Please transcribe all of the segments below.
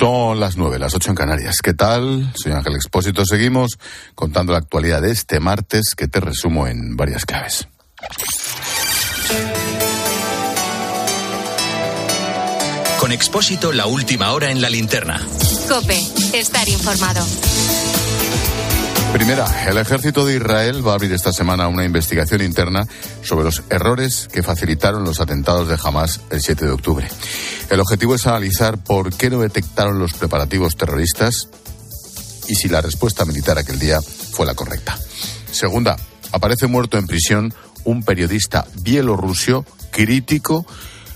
Son las nueve, las ocho en Canarias. ¿Qué tal? Soy Ángel Expósito. Seguimos contando la actualidad de este martes que te resumo en varias claves. Con Expósito, la última hora en la linterna. Cope, estar informado. Primera, el ejército de Israel va a abrir esta semana una investigación interna sobre los errores que facilitaron los atentados de Hamas el 7 de octubre. El objetivo es analizar por qué no detectaron los preparativos terroristas y si la respuesta militar aquel día fue la correcta. Segunda, aparece muerto en prisión un periodista bielorruso crítico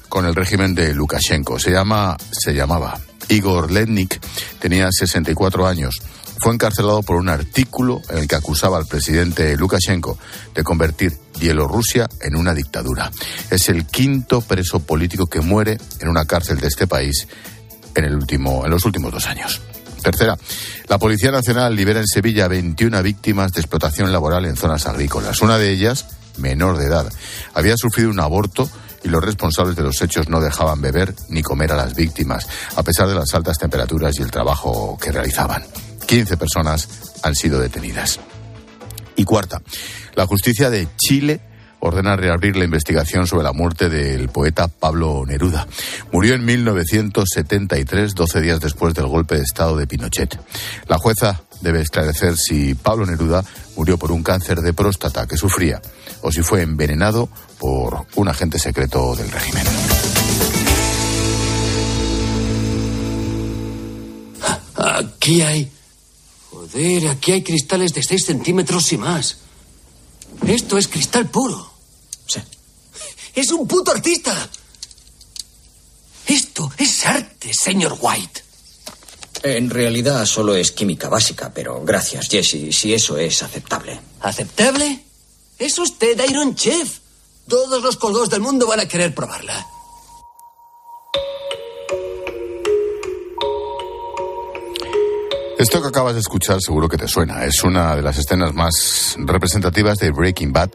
con el régimen de Lukashenko. Se llama, se llamaba Igor Lednik, tenía 64 años fue encarcelado por un artículo en el que acusaba al presidente Lukashenko de convertir Bielorrusia en una dictadura. Es el quinto preso político que muere en una cárcel de este país en, el último, en los últimos dos años. Tercera, la Policía Nacional libera en Sevilla 21 víctimas de explotación laboral en zonas agrícolas. Una de ellas, menor de edad, había sufrido un aborto y los responsables de los hechos no dejaban beber ni comer a las víctimas, a pesar de las altas temperaturas y el trabajo que realizaban. 15 personas han sido detenidas. Y cuarta, la justicia de Chile ordena reabrir la investigación sobre la muerte del poeta Pablo Neruda. Murió en 1973, 12 días después del golpe de Estado de Pinochet. La jueza debe esclarecer si Pablo Neruda murió por un cáncer de próstata que sufría o si fue envenenado por un agente secreto del régimen. Aquí hay Joder, aquí hay cristales de 6 centímetros y más. Esto es cristal puro. Sí. Es un puto artista. Esto es arte, señor White. En realidad solo es química básica, pero gracias, Jesse, si eso es aceptable. ¿Aceptable? Es usted Iron Chef. Todos los colgos del mundo van a querer probarla. Esto que acabas de escuchar seguro que te suena. Es una de las escenas más representativas de Breaking Bad,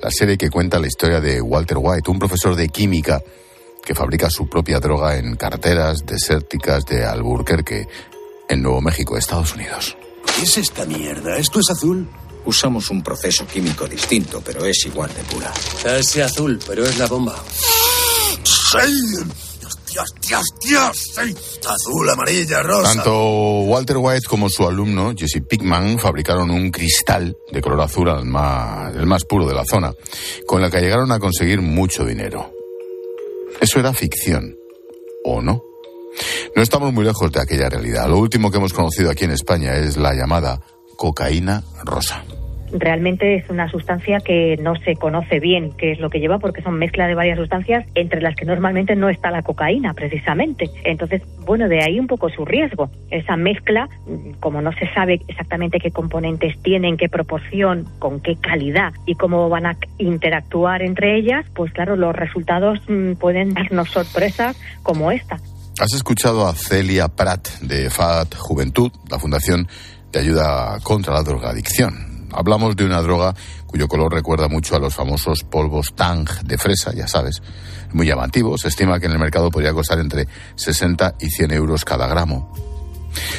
la serie que cuenta la historia de Walter White, un profesor de química que fabrica su propia droga en carreteras desérticas de Albuquerque, en Nuevo México, Estados Unidos. ¿Qué es esta mierda? ¿Esto es azul? Usamos un proceso químico distinto, pero es igual de pura. Es azul, pero es la bomba. ¡Sí! Dios, Dios, Dios. Sí. Azul, amarilla, rosa. Tanto Walter White como su alumno, Jesse Pickman, fabricaron un cristal de color azul, más, el más puro de la zona, con el que llegaron a conseguir mucho dinero. ¿Eso era ficción? ¿O no? No estamos muy lejos de aquella realidad. Lo último que hemos conocido aquí en España es la llamada cocaína rosa realmente es una sustancia que no se conoce bien qué es lo que lleva porque son mezcla de varias sustancias entre las que normalmente no está la cocaína precisamente. Entonces, bueno, de ahí un poco su riesgo. Esa mezcla, como no se sabe exactamente qué componentes tienen, qué proporción, con qué calidad y cómo van a interactuar entre ellas, pues claro, los resultados mm, pueden darnos sorpresas como esta. Has escuchado a Celia Pratt de FAT Juventud, la Fundación de Ayuda contra la Drogadicción. Hablamos de una droga cuyo color recuerda mucho a los famosos polvos Tang de fresa, ya sabes. Muy llamativo, se estima que en el mercado podría costar entre 60 y 100 euros cada gramo.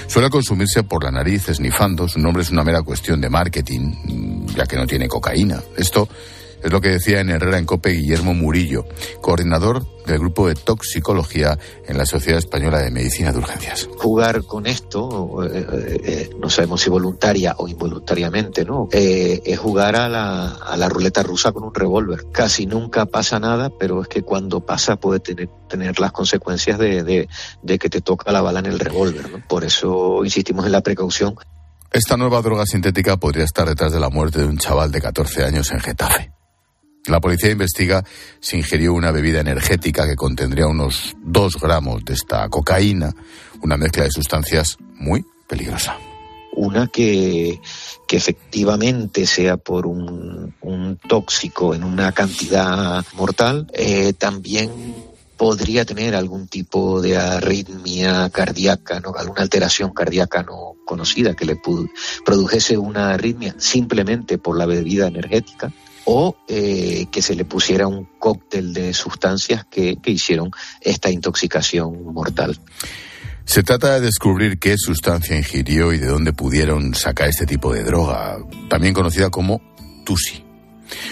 Suele consumirse por la nariz esnifando, su nombre es una mera cuestión de marketing, ya que no tiene cocaína. Esto es lo que decía en Herrera en Cope Guillermo Murillo, coordinador del grupo de toxicología en la Sociedad Española de Medicina de Urgencias. Jugar con esto, eh, eh, eh, no sabemos si voluntaria o involuntariamente, ¿no? es jugar a la, a la, ruleta rusa con un revólver. Casi nunca pasa nada, pero es que cuando pasa puede tener, tener las consecuencias de, de, de que te toca la bala en el revólver. ¿no? Por eso insistimos en la precaución. Esta nueva droga sintética podría estar detrás de la muerte de un chaval de 14 años en Getafe. La policía investiga si ingirió una bebida energética que contendría unos 2 gramos de esta cocaína, una mezcla de sustancias muy peligrosa. Una que, que efectivamente sea por un, tóxico en una cantidad mortal, eh, también podría tener algún tipo de arritmia cardíaca, ¿no? alguna alteración cardíaca no conocida que le produjese una arritmia simplemente por la bebida energética o eh, que se le pusiera un cóctel de sustancias que, hicieron esta intoxicación mortal. Se trata de descubrir qué sustancia ingirió y de dónde pudieron sacar este tipo de droga, también conocida como Tusi.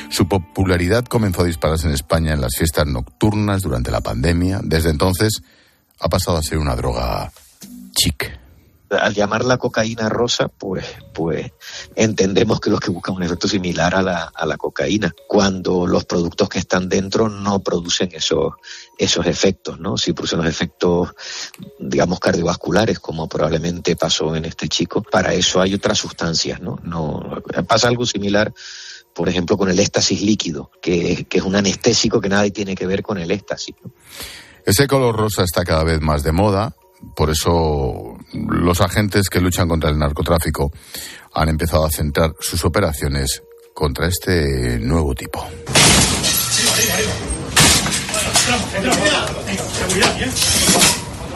Su popularidad comenzó a dispararse en España en las fiestas nocturnas durante la pandemia. Desde entonces ha pasado a ser una droga chic al llamarla cocaína rosa, pues, pues entendemos que los que buscan un efecto similar a la, a la cocaína, cuando los productos que están dentro no producen esos, esos efectos, ¿no? Si producen los efectos, digamos, cardiovasculares, como probablemente pasó en este chico, para eso hay otras sustancias, ¿no? no pasa algo similar por ejemplo, con el éxtasis líquido, que, que, es un anestésico que nada tiene que ver con el éxtasis. Ese color rosa está cada vez más de moda por eso los agentes que luchan contra el narcotráfico han empezado a centrar sus operaciones contra este nuevo tipo.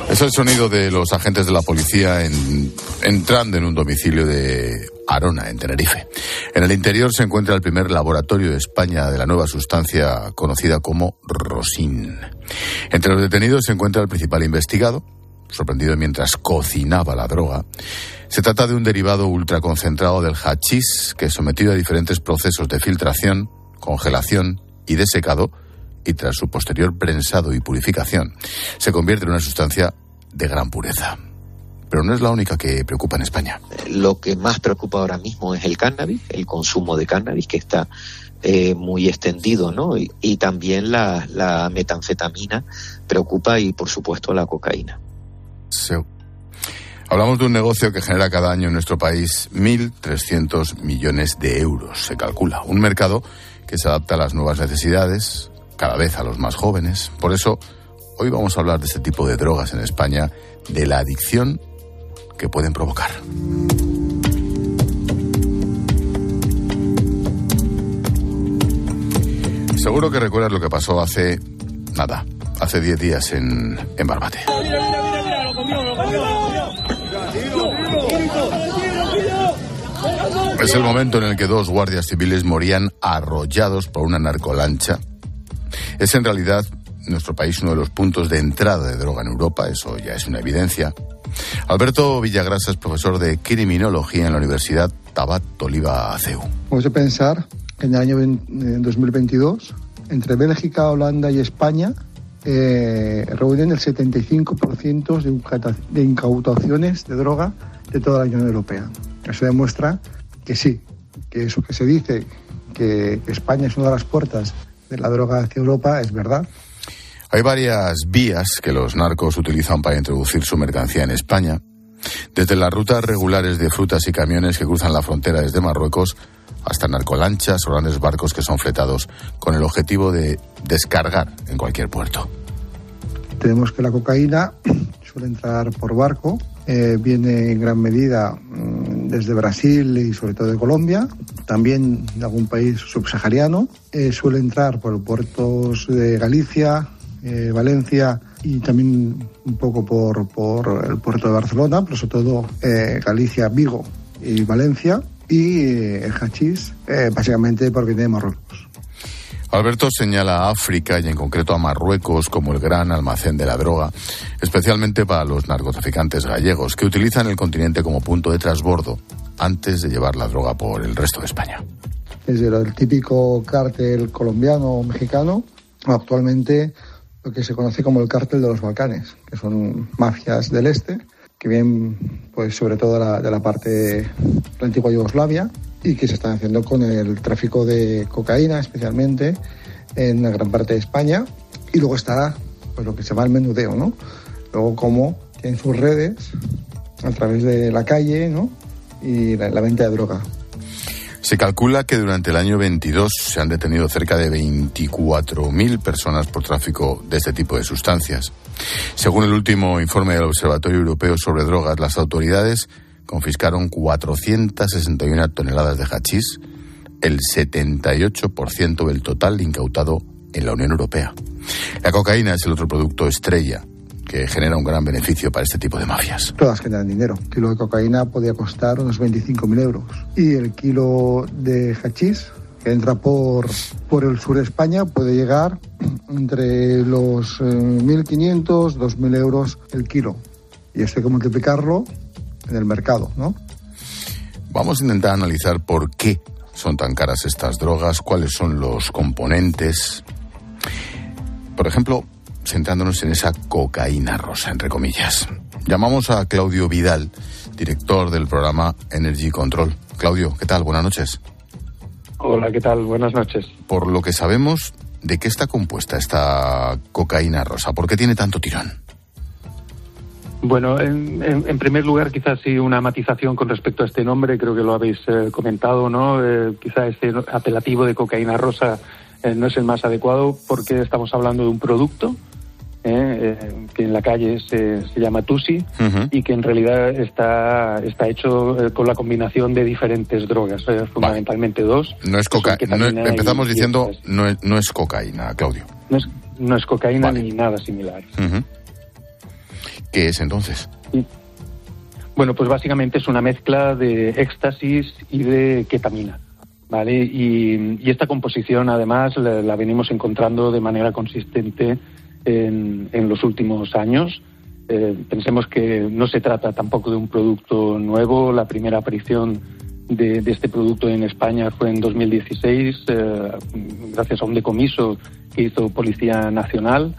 Es el sonido de los agentes de la policía entrando en un domicilio de Arona, en Tenerife. En el interior se encuentra el primer laboratorio de España de la nueva sustancia conocida como Rosin. Entre los detenidos se encuentra el principal investigado, sorprendido mientras cocinaba la droga. Se trata de un derivado ultraconcentrado del hachís que, sometido a diferentes procesos de filtración, congelación y desecado, y tras su posterior prensado y purificación, se convierte en una sustancia de gran pureza. Pero no es la única que preocupa en España. Lo que más preocupa ahora mismo es el cannabis, el consumo de cannabis, que está eh, muy extendido, ¿no? Y, y también la, la metanfetamina preocupa y, por supuesto, la cocaína. Hablamos de un negocio que genera cada año en nuestro país 1.300 millones de euros, se calcula. Un mercado que se adapta a las nuevas necesidades, cada vez a los más jóvenes. Por eso, hoy vamos a hablar de este tipo de drogas en España, de la adicción que pueden provocar. Seguro que recuerdas lo que pasó hace nada, hace 10 días en, en Barbate. Es el momento en el que dos guardias civiles morían arrollados por una narcolancha. Es en realidad nuestro país uno de los puntos de entrada de droga en Europa, eso ya es una evidencia. Alberto Villagrasa es profesor de criminología en la Universidad Tabat Oliva ACEU. Vamos a pensar que en el año 2022, entre Bélgica, Holanda y España, eh, reúnen el 75% de incautaciones de droga de toda la Unión Europea. Eso demuestra que sí, que eso que se dice, que, España es una de las puertas de la droga hacia Europa, es verdad. Hay varias vías que los narcos utilizan para introducir su mercancía en España. Desde las rutas regulares de frutas y camiones que cruzan la frontera desde Marruecos hasta narcolanchas o grandes barcos que son fletados con el objetivo de descargar en cualquier puerto. Tenemos que la cocaína suele entrar por barco, eh, viene en gran medida mm, desde Brasil y sobre todo de Colombia, también de algún país subsahariano, eh, suele entrar por puertos de Galicia, eh, Valencia y también un poco por, por el puerto de Barcelona, pero sobre todo Galicia, Vigo y Valencia y el hachís básicamente porque viene de Marruecos. Alberto señala a África y en concreto a Marruecos como el gran almacén de la droga, especialmente para los narcotraficantes gallegos que utilizan el continente como punto de transbordo antes de llevar la droga por el resto de España. Es el típico cártel colombiano o mexicano, actualmente lo que se conoce como el cártel de los Balcanes, que son mafias del este, que vienen pues sobre todo de la, de la parte de la antigua Yugoslavia y que se están haciendo con el tráfico de cocaína especialmente en una gran parte de España. Y luego está pues, lo que se llama el menudeo, ¿no? Luego como tienen sus redes a través de la calle, ¿no? Y la, la venta de droga. Se calcula que durante el año 22 se han detenido cerca de 24.000 personas por tráfico de este tipo de sustancias. Según el último informe del Observatorio Europeo sobre Drogas, las autoridades confiscaron 461 toneladas de hachís, el 78% del total incautado en la Unión Europea. La cocaína es el otro producto estrella que genera un gran beneficio para este tipo de mafias. Todas generan dinero. El kilo de cocaína podía costar unos 25.000 euros. Y el kilo de hachís, que entra por, por el sur de España, puede llegar entre los 1.500, eh, 2.000 euros el kilo. Y esto hay que multiplicarlo en el mercado, ¿no? Vamos a intentar analizar por qué son tan caras estas drogas, cuáles son los componentes. Por ejemplo, centrándonos en esa cocaína rosa, entre comillas. Llamamos a Claudio Vidal, director del programa Energy Control. Claudio, ¿qué tal? Buenas noches. Hola, ¿qué tal? Buenas noches. Por lo que sabemos, ¿de qué está compuesta esta cocaína rosa? ¿Por qué tiene tanto tirón? Bueno, en, primer lugar, quizás sí una matización con respecto a este nombre, creo que lo habéis eh, comentado, ¿no? Eh, quizás este apelativo de cocaína rosa eh, no es el más adecuado porque estamos hablando de un producto que en la calle se, llama Tusi y que en realidad está, está hecho con la combinación de diferentes drogas, fundamentalmente dos. No es cocaína. empezamos diciendo no es, no es cocaína, Claudio. No es, no es cocaína ni nada similar. ¿Qué es entonces? Bueno, pues básicamente es una mezcla de éxtasis y de ketamina. ¿Vale? Y, esta composición, además, la, venimos encontrando de manera consistente en, los últimos años. Eh, pensemos que no se trata tampoco de un producto nuevo. La primera aparición de, este producto en España fue en 2016, eh, gracias a un decomiso que hizo Policía Nacional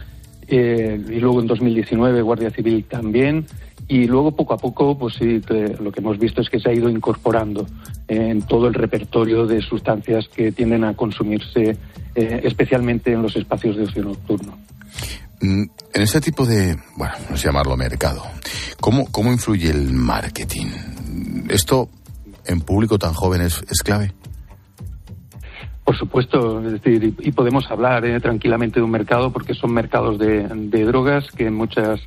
eh, y luego en 2019 Guardia Civil también y luego poco a poco pues sí lo que hemos visto es que se ha ido incorporando en todo el repertorio de sustancias que tienden a consumirse eh, especialmente en los espacios de ocio nocturno. Mm, en este tipo de, bueno, llamarlo mercado, ¿cómo, cómo influye el marketing? ¿Esto en público tan joven es, clave? Por supuesto, es decir, y, podemos hablar eh, tranquilamente de un mercado porque son mercados de, drogas que en muchas,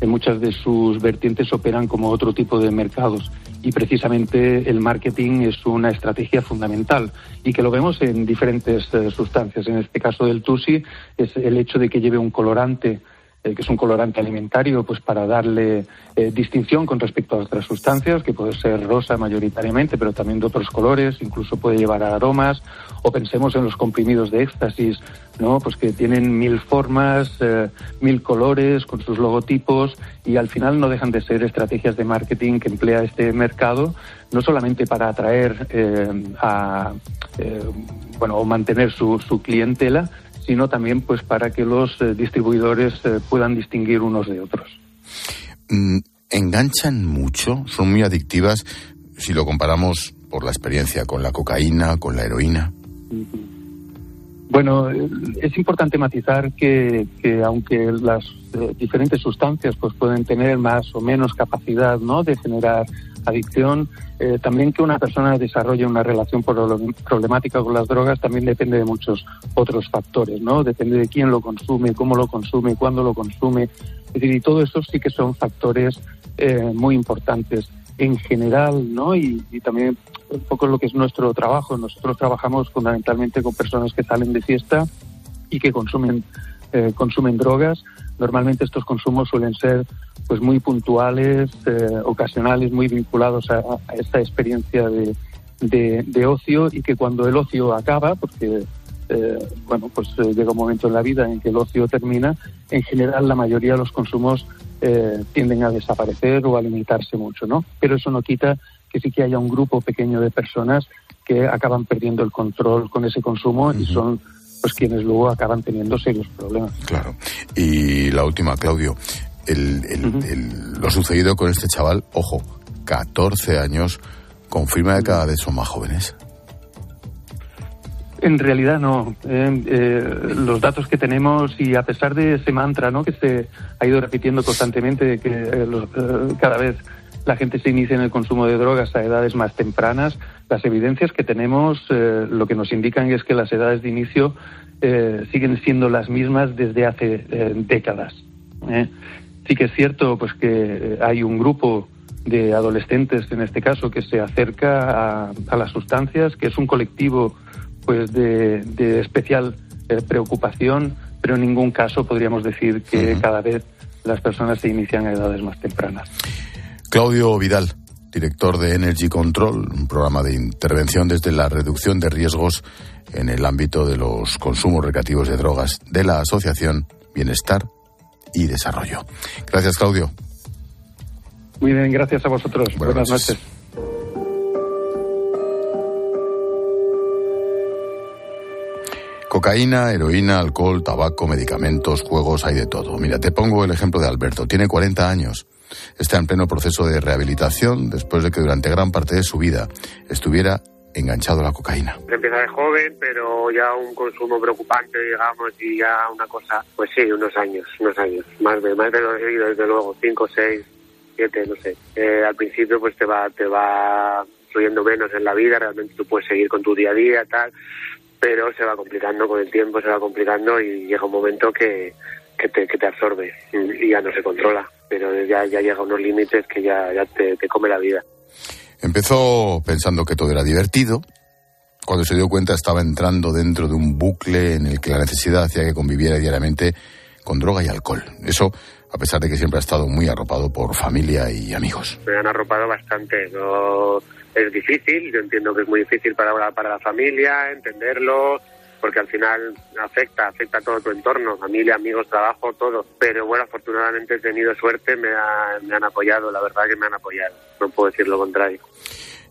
en muchas de sus vertientes operan como otro tipo de mercados. Y precisamente el marketing es una estrategia fundamental y que lo vemos en diferentes eh, sustancias. En este caso del TUSI es el hecho de que lleve un colorante eh, que es un colorante alimentario, pues para darle eh, distinción con respecto a otras sustancias, que puede ser rosa mayoritariamente, pero también de otros colores, incluso puede llevar aromas, o pensemos en los comprimidos de éxtasis, ¿no? Pues que tienen mil formas, eh, mil colores, con sus logotipos, y al final no dejan de ser estrategias de marketing que emplea este mercado, no solamente para atraer a, bueno, o mantener su, su clientela, sino también pues para que los eh, distribuidores eh, puedan distinguir unos de otros. Mm, ¿Enganchan mucho? ¿Son muy adictivas si lo comparamos por la experiencia con la cocaína, con la heroína? Bueno, es importante matizar que, aunque las eh, diferentes sustancias pues pueden tener más o menos capacidad ¿no? de generar adicción, eh, también que una persona desarrolle una relación problemática con las drogas también depende de muchos otros factores, ¿no? Depende de quién lo consume, cómo lo consume, cuándo lo consume. Es decir, y todo eso sí que son factores eh, muy importantes en general, ¿no? Y, también un poco lo que es nuestro trabajo. Nosotros trabajamos fundamentalmente con personas que salen de fiesta y que consumen eh, consumen drogas. Normalmente estos consumos suelen ser pues muy puntuales, eh, ocasionales, muy vinculados a, esta experiencia de, de, ocio y que cuando el ocio acaba, porque eh, bueno, pues llega un momento en la vida en que el ocio termina, en general la mayoría de los consumos tienden a desaparecer o a limitarse mucho, ¿no? Pero eso no quita que sí que haya un grupo pequeño de personas que acaban perdiendo el control con ese consumo y son pues quienes luego acaban teniendo serios problemas. Claro. Y la última, Claudio, lo sucedido con este chaval, ojo, 14 años, confirma que cada vez son más jóvenes. En realidad no. Eh, eh, los datos que tenemos y a pesar de ese mantra ¿no? que se ha ido repitiendo constantemente que eh, cada vez la gente se inicia en el consumo de drogas a edades más tempranas, las evidencias que tenemos eh, lo que nos indican es que las edades de inicio eh, siguen siendo las mismas desde hace eh, décadas. Sí que es cierto pues que hay un grupo de adolescentes, en este caso, que se acerca a, las sustancias, que es un colectivo pues de, especial preocupación, pero en ningún caso podríamos decir que cada vez las personas se inician a edades más tempranas. Claudio Vidal, director de Energy Control, un programa de intervención desde la reducción de riesgos en el ámbito de los consumos recreativos de drogas de la Asociación Bienestar y Desarrollo. Gracias, Claudio. Muy bien, gracias a vosotros. Buenas, noches. Cocaína, heroína, alcohol, tabaco, medicamentos, juegos, hay de todo. Mira, te pongo el ejemplo de Alberto. Tiene 40 años. Está en pleno proceso de rehabilitación después de que durante gran parte de su vida estuviera enganchado a la cocaína. Empieza de joven, pero ya un consumo preocupante, digamos, y ya una cosa, pues sí, unos años, unos años, más de, más de lo debido, desde luego, cinco, seis, siete, no sé. Eh, al principio, pues te va, te va fluyendo menos en la vida, realmente tú puedes seguir con tu día a día, tal, pero se va complicando con el tiempo, se va complicando y llega un momento que, que te absorbe y ya no se controla, pero ya, ya llega a unos límites que ya, ya te, te come la vida. Empezó pensando que todo era divertido. Cuando se dio cuenta estaba entrando dentro de un bucle en el que la necesidad hacía que conviviera diariamente con droga y alcohol. Eso a pesar de que siempre ha estado muy arropado por familia y amigos. Me han arropado bastante. No es difícil, yo entiendo que es muy difícil para, para la familia entenderlo, porque al final afecta, afecta a todo tu entorno, familia, amigos, trabajo, todo. Pero bueno, afortunadamente he tenido suerte, me, me han apoyado, la verdad que me han apoyado, no puedo decir lo contrario.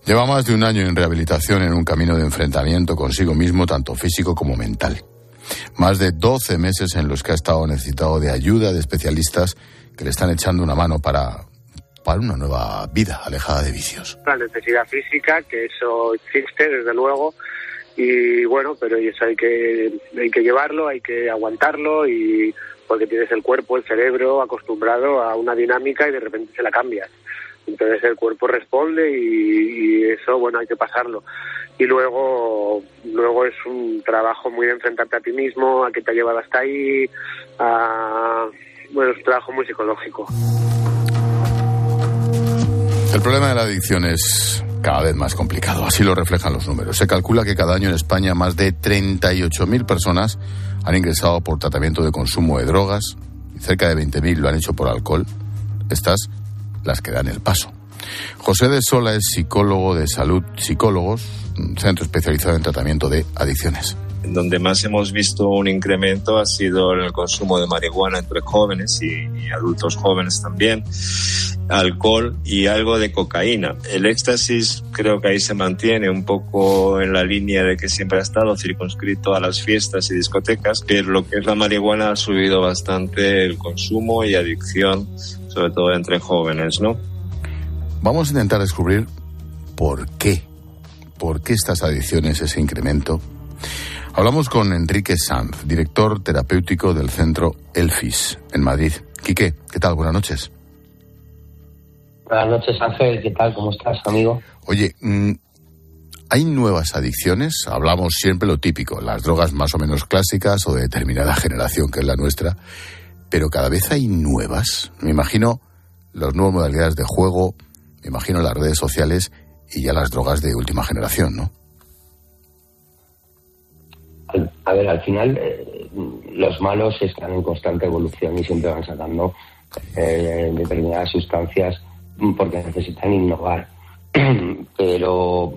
Lleva más de un año en rehabilitación en un camino de enfrentamiento consigo mismo, tanto físico como mental. Más de 12 meses en los que ha estado necesitado de ayuda de especialistas que le están echando una mano para, para una nueva vida alejada de vicios. La necesidad física, que eso existe desde luego, y bueno, pero eso hay que, hay que llevarlo, hay que aguantarlo y porque tienes el cuerpo, el cerebro acostumbrado a una dinámica y de repente se la cambias. Entonces el cuerpo responde y, eso, bueno, hay que pasarlo. Y luego, luego es un trabajo muy de enfrentarte a ti mismo, a que te ha llevado hasta ahí, a, bueno, es un trabajo muy psicológico. El problema de la adicción es cada vez más complicado, así lo reflejan los números. Se calcula que cada año en España más de 38.000 personas han ingresado por tratamiento de consumo de drogas y cerca de 20.000 lo han hecho por alcohol. Estas las que dan el paso. José de Sola es psicólogo de salud psicólogos, centro especializado en tratamiento de adicciones. Donde más hemos visto un incremento ha sido el consumo de marihuana entre jóvenes y, adultos jóvenes también, alcohol y algo de cocaína. El éxtasis creo que ahí se mantiene un poco en la línea de que siempre ha estado circunscrito a las fiestas y discotecas, pero lo que es la marihuana ha subido bastante el consumo y adicción, sobre todo entre jóvenes, ¿no? Vamos a intentar descubrir por qué, por qué estas adicciones, ese incremento Hablamos con Enrique Sanz, director terapéutico del centro Elfis en Madrid. Quique, ¿qué tal? Buenas noches. Buenas noches, Ángel. ¿Qué tal? ¿Cómo estás, amigo? Oye, mm, ¿hay nuevas adicciones? Hablamos siempre lo típico, las drogas más o menos clásicas o de determinada generación, que es la nuestra, pero cada vez hay nuevas. Me imagino las nuevas modalidades de juego, me imagino las redes sociales y ya las drogas de última generación, ¿no? A ver, al final eh, los malos están en constante evolución y siempre van sacando eh, determinadas sustancias porque necesitan innovar. Pero,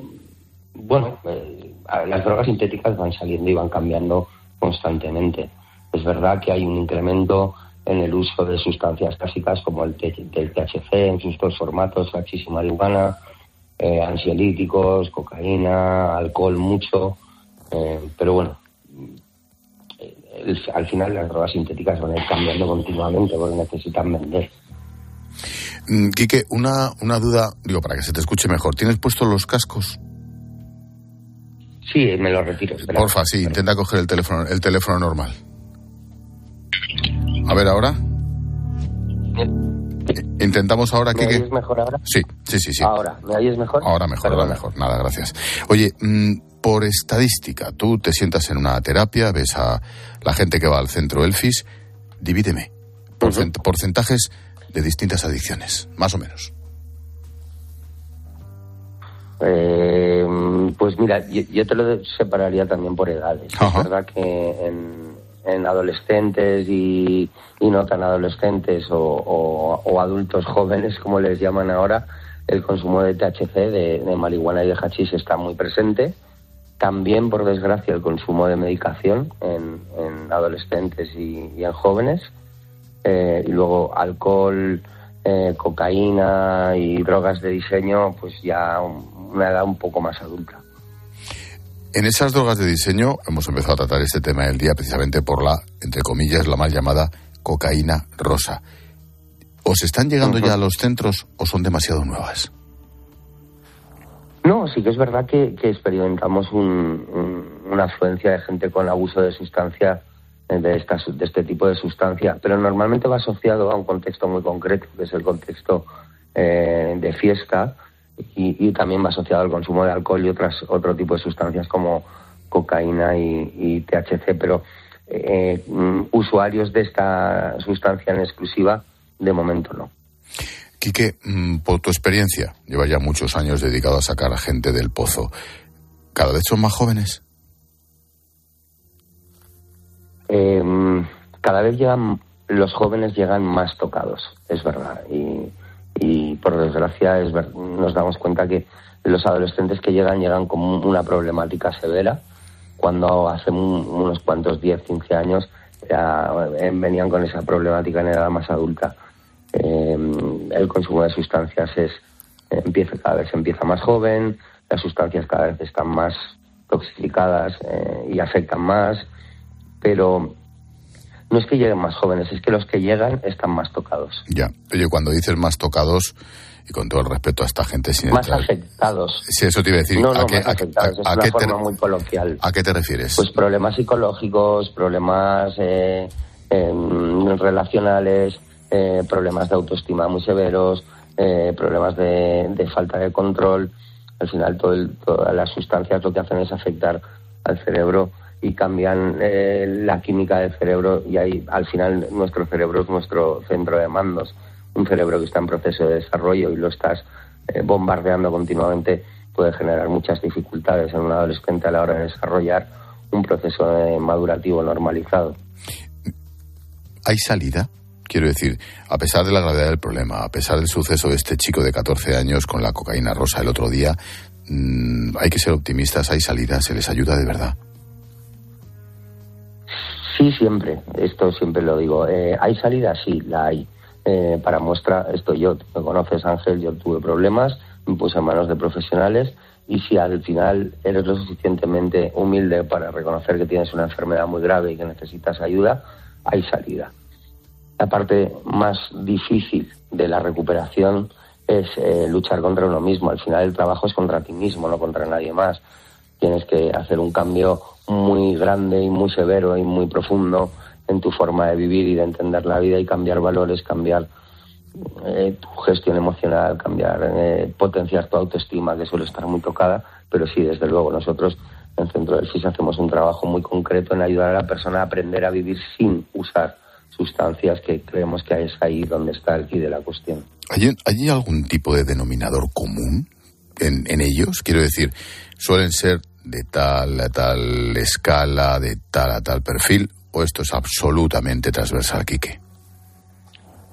bueno, eh, las drogas sintéticas van saliendo y van cambiando constantemente. Es verdad que hay un incremento en el uso de sustancias clásicas como el, THC en sus dos formatos, hachís y marihuana, ansiolíticos, cocaína, alcohol mucho, pero bueno, al final las drogas sintéticas van a ir cambiando continuamente porque necesitan vender. Mm, Quique, una, una duda, digo, para que se te escuche mejor. ¿Tienes puestos los cascos? Sí, me los retiro. Porfa, sí, intenta coger el teléfono, el teléfono normal. A ver, ahora. Intentamos ahora, ¿Me oyes mejor ahora? Sí, sí, sí, sí. Ahora, ¿me oyes mejor? Ahora mejor, ahora mejor. Nada, gracias. Oye, mm, por estadística, tú te sientas en una terapia, ves a la gente que va al centro Elfis, divídeme. Porcentajes de distintas adicciones, más o menos. Eh, pues mira, yo, te lo separaría también por edades. Es verdad que en, adolescentes y, no tan adolescentes o, adultos jóvenes, como les llaman ahora, el consumo de THC, de, de marihuana y de hachís está muy presente. También, por desgracia, el consumo de medicación en, adolescentes y, en jóvenes. Eh, y luego alcohol, eh, cocaína y drogas de diseño, pues ya una edad un poco más adulta. En esas drogas de diseño hemos empezado a tratar este tema del día precisamente por la, entre comillas, la mal llamada cocaína rosa. ¿Os están llegando ya a los centros o son demasiado nuevas? No, sí que es verdad que, experimentamos una afluencia de gente con abuso de sustancia, eh, de, de este tipo de sustancia, pero normalmente va asociado a un contexto muy concreto, que es el contexto eh, de fiesta, y, también va asociado al consumo de alcohol y otras otro tipo de sustancias como cocaína y, THC, pero eh, mm, usuarios de esta sustancia en exclusiva, de momento no. Quique, mm, por tu experiencia, lleva ya muchos años dedicado a sacar a gente del pozo. ¿Cada vez son más jóvenes? Em, cada vez llegan, los jóvenes llegan más tocados, es verdad. Y, por desgracia es nos damos cuenta que los adolescentes que llegan llegan con una problemática severa, cuando hace unos cuantos 10, 15 años ya eh, venían con esa problemática en edad más adulta. Em, el consumo de sustancias es empieza cada vez empieza más joven, las sustancias cada vez están más toxificadas eh, y afectan más, pero no es que lleguen más jóvenes, es que los que llegan están más tocados. Ya, oye, cuando dices más tocados, y con todo el respeto a esta gente sin Más afectados. Sí, eso te iba a decir. No, no, ¿A qué, afectados, es una forma muy coloquial. ¿A qué te refieres? Pues problemas psicológicos, problemas eh, em, relacionales, eh, problemas de autoestima muy severos, eh, problemas de, falta de control. Al final, todo todas las sustancias lo que hacen es afectar al cerebro y cambian eh, la química del cerebro y ahí al final nuestro cerebro es nuestro centro de mandos. Un cerebro que está en proceso de desarrollo y lo estás bombardeando continuamente puede generar muchas dificultades en un adolescente a la hora de desarrollar un proceso madurativo normalizado. ¿Hay salida? Quiero decir, a pesar de la gravedad del problema, a pesar del suceso de este chico de 14 años con la cocaína rosa el otro día, mm, hay que ser optimistas, hay salidas, se les ayuda de verdad. Sí, siempre, esto siempre lo digo. Eh, ¿Hay salida? Sí, la hay. Eh, para muestra, esto yo, me conoces Ángel, yo tuve problemas, me puse en manos de profesionales y si al final eres lo suficientemente humilde para reconocer que tienes una enfermedad muy grave y que necesitas ayuda, hay salida. La parte más difícil de la recuperación es eh, luchar contra uno mismo. Al final el trabajo es contra ti mismo, no contra nadie más. Tienes que hacer un cambio muy grande y muy severo y muy profundo en tu forma de vivir y de entender la vida y cambiar valores, cambiar eh, tu gestión emocional, cambiar, eh, potenciar tu autoestima, que suele estar muy tocada, pero sí, desde luego, nosotros en Centro del FIS hacemos un trabajo muy concreto en ayudar a la persona a aprender a vivir sin usar sustancias que creemos que es ahí donde está el quid de la cuestión. ¿Hay, algún tipo de denominador común en, ellos? Quiero decir, suelen ser de tal a tal escala, de tal a tal perfil, o esto es absolutamente transversal, Quique?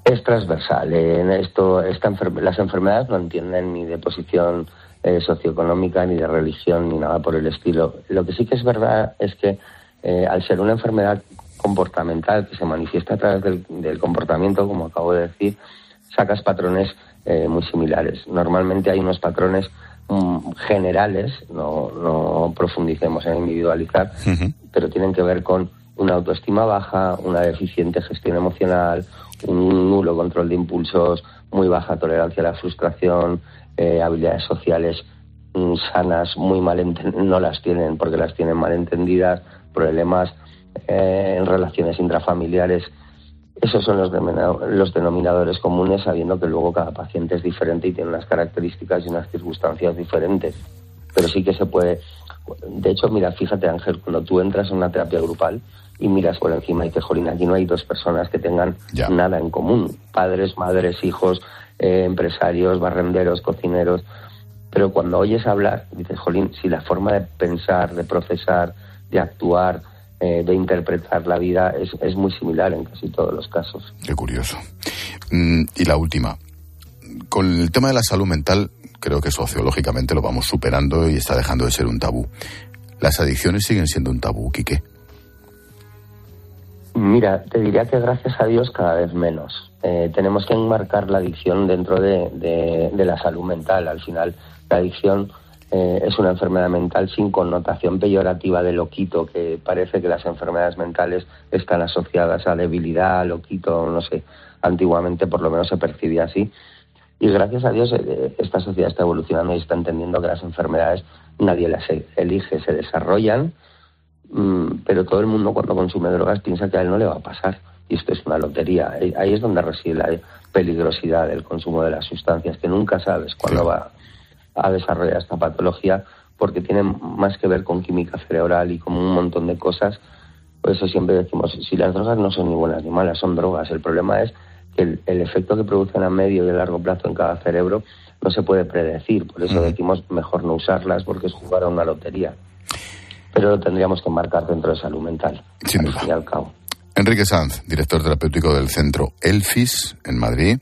Es transversal. En esto, las enfermedades no entienden ni de posición eh, socioeconómica, ni de religión, ni nada por el estilo. Lo que sí que es verdad es que eh, al ser una enfermedad comportamental que se manifiesta a través del, comportamiento, como acabo de decir, sacas patrones eh, muy similares. Normalmente hay unos patrones mm, generales, no, no, profundicemos en individualizar, pero tienen que ver con una autoestima baja, una deficiente gestión emocional, un nulo control de impulsos, muy baja tolerancia a la frustración, eh, habilidades sociales mm, sanas, muy mal no las tienen porque las tienen mal entendidas, problemas eh, en relaciones intrafamiliares. Esos son los, los denominadores comunes, sabiendo que luego cada paciente es diferente y tiene unas características y unas circunstancias diferentes. Pero sí que se puede. De hecho, mira, fíjate, Ángel, cuando tú entras en una terapia grupal y miras por encima y que, jolín, aquí no hay dos personas que tengan nada en común: padres, madres, hijos, eh, empresarios, barrenderos, cocineros. Pero cuando oyes hablar, dices, jolín, si la forma de pensar, de procesar, de actuar, eh, de interpretar la vida es, es, muy similar en casi todos los casos. Qué curioso. Mm, y la última. Con el tema de la salud mental, creo que sociológicamente lo vamos superando y está dejando de ser un tabú. ¿Las adicciones siguen siendo un tabú, Quique? Mira, te diría que gracias a Dios cada vez menos. Eh, tenemos que enmarcar la adicción dentro de, la salud mental. Al final, la adicción eh, es una enfermedad mental sin connotación peyorativa de loquito, que parece que las enfermedades mentales están asociadas a debilidad, loquito, no sé. Antiguamente, por lo menos, se percibía así. Y gracias a Dios, eh, esta sociedad está evolucionando y está entendiendo que las enfermedades nadie las elige, se desarrollan Mm, pero todo el mundo cuando consume drogas piensa que a él no le va a pasar. Y esto es una lotería. Ahí es donde reside la peligrosidad del consumo de las sustancias, que nunca sabes cuándo va a desarrollar esta patología, porque tiene más que ver con química cerebral y con un montón de cosas. Por eso siempre decimos, si las drogas no son ni buenas ni malas, son drogas. El problema es que el, efecto que producen a medio y a largo plazo en cada cerebro no se puede predecir. Por eso decimos mejor no usarlas porque es jugar a una lotería pero lo tendríamos que marcar dentro de salud mental. Sin al fin y al cabo. Enrique Sanz, director terapéutico del centro Elfis en Madrid.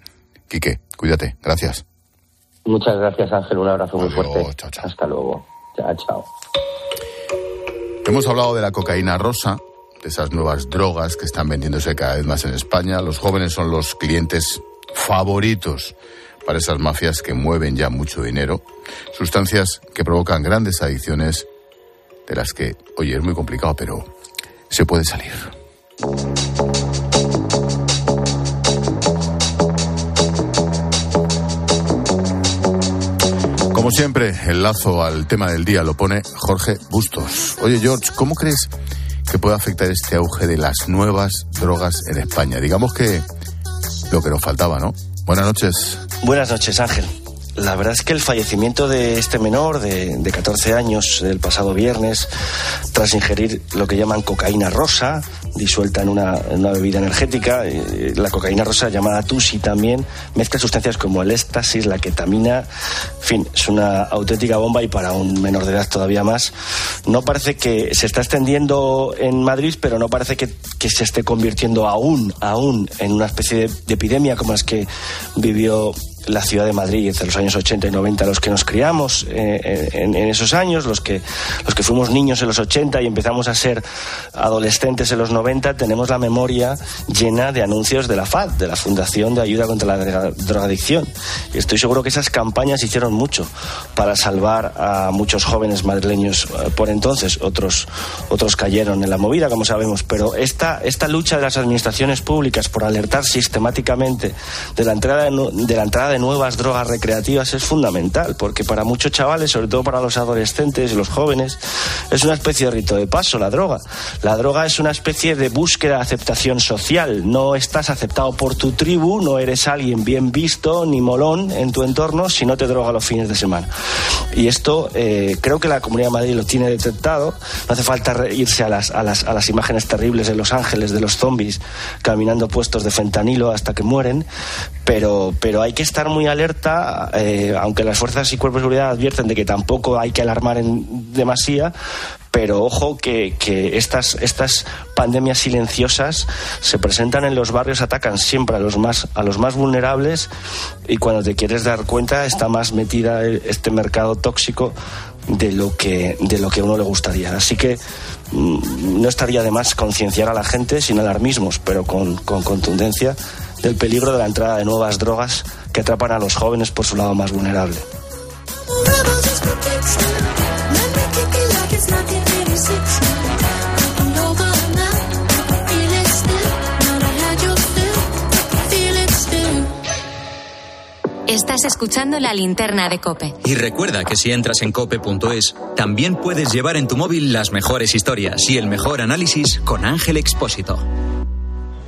Quique, cuídate. Gracias. Muchas gracias, Ángel. Un abrazo muy fuerte. Hasta luego. Chao, chao. Hemos hablado de la cocaína rosa, de esas nuevas drogas que están vendiéndose cada vez más en España. Los jóvenes son los clientes favoritos para esas mafias que mueven ya mucho dinero. Sustancias que provocan grandes adicciones de las que, oye, es muy complicado, pero se puede salir. Como siempre, el lazo al tema del día lo pone Jorge Bustos. Oye, George, ¿cómo crees que puede afectar este auge de las nuevas drogas en España? Digamos que lo que nos faltaba, ¿no? Buenas noches. Buenas noches, Ángel. La verdad es que el fallecimiento de este menor de, de 14 años el pasado viernes, tras ingerir lo que llaman cocaína rosa, disuelta en una, bebida energética, eh, la cocaína rosa llamada Tusi también, mezcla sustancias como el éxtasis, la ketamina, en fin, es una auténtica bomba y para un menor de edad todavía más. No parece que se está extendiendo en Madrid, pero no parece que, se esté convirtiendo aún, aún en una especie de epidemia como las que vivió la ciudad de Madrid en los años 80 y 90, los que nos criamos eh, en, esos años, los que, los que fuimos niños en los 80 y empezamos a ser adolescentes en los 90, tenemos la memoria llena de anuncios de la FAD, de la Fundación de Ayuda contra la Drogadicción. Y estoy seguro que esas campañas hicieron mucho para salvar a muchos jóvenes madrileños eh, por entonces. Otros, otros cayeron en la movida, como sabemos. Pero esta, esta lucha de las administraciones públicas por alertar sistemáticamente de la entrada de la entrada de nuevas drogas recreativas es fundamental, porque para muchos chavales, sobre todo para los adolescentes y los jóvenes, es una especie de rito de paso la droga. La droga es una especie de búsqueda de aceptación social. No estás aceptado por tu tribu, no eres alguien bien visto ni molón en tu entorno si no te droga los fines de semana. Y esto eh, creo que la Comunidad de Madrid lo tiene detectado. No hace falta irse a las, a las, a las imágenes terribles de Los Ángeles, de los zombies caminando puestos de fentanilo hasta que mueren, pero, pero hay que estar muy alerta, eh, aunque las fuerzas y cuerpos de seguridad advierten de que tampoco hay que alarmar en demasía, pero ojo que, estas, estas pandemias silenciosas se presentan en los barrios, atacan siempre a los más, a los más vulnerables y cuando te quieres dar cuenta está más metida este mercado tóxico de lo que, de lo que a uno le gustaría. Así que mm, no estaría de más concienciar a la gente sin alarmismos, pero con, con contundencia del peligro de la entrada de nuevas drogas que atrapan a los jóvenes por su lado más vulnerable. Estás escuchando la linterna de Cope. Y recuerda que si entras en cope.es, también puedes llevar en tu móvil las mejores historias y el mejor análisis con Ángel Expósito.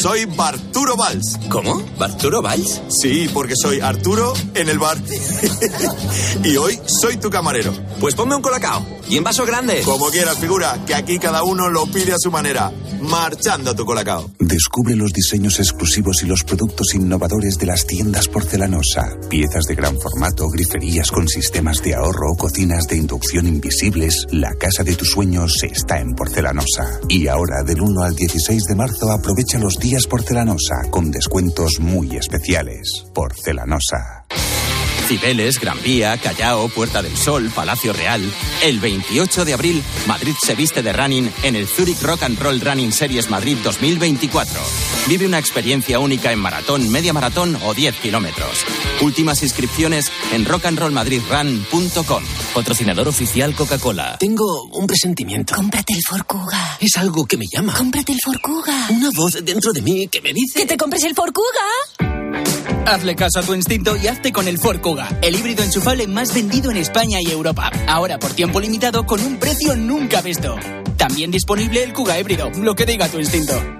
Soy Barturo Valls. ¿Cómo? ¿Barturo Valls? Sí, porque soy Arturo en el bar. y hoy soy tu camarero. Pues ponme un colacao. Y en vaso grande. Como quieras, figura, que aquí cada uno lo pide a su manera. Marchando tu colacao. Descubre los diseños exclusivos y los productos innovadores de las tiendas porcelanosa. Piezas de gran formato, griferías con sistemas de ahorro, cocinas de inducción invisibles. La casa de tus sueños está en porcelanosa. Y ahora, del 1 al 16 de marzo, aprovecha los días porcelanosa con descuentos muy especiales. Porcelanosa. Cibeles, Gran Vía, Callao, Puerta del Sol, Palacio Real. El 28 de abril, Madrid se viste de running en el Zurich Rock and Roll Running Series Madrid 2024. Vive una experiencia única en maratón, media maratón o 10 kilómetros. Últimas inscripciones en rockandrollmadridrun.com. Patrocinador oficial Coca-Cola. Tengo un presentimiento. Cómprate el Forcuga. Es algo que me llama. Cómprate el Forcuga. Una voz dentro de mí que me dice... ¡Que te compres el Forcuga! Hazle caso a tu instinto y hazte con el Ford Kuga, el híbrido enchufable más vendido en España y Europa. Ahora por tiempo limitado con un precio nunca visto. También disponible el Kuga híbrido, lo que diga tu instinto.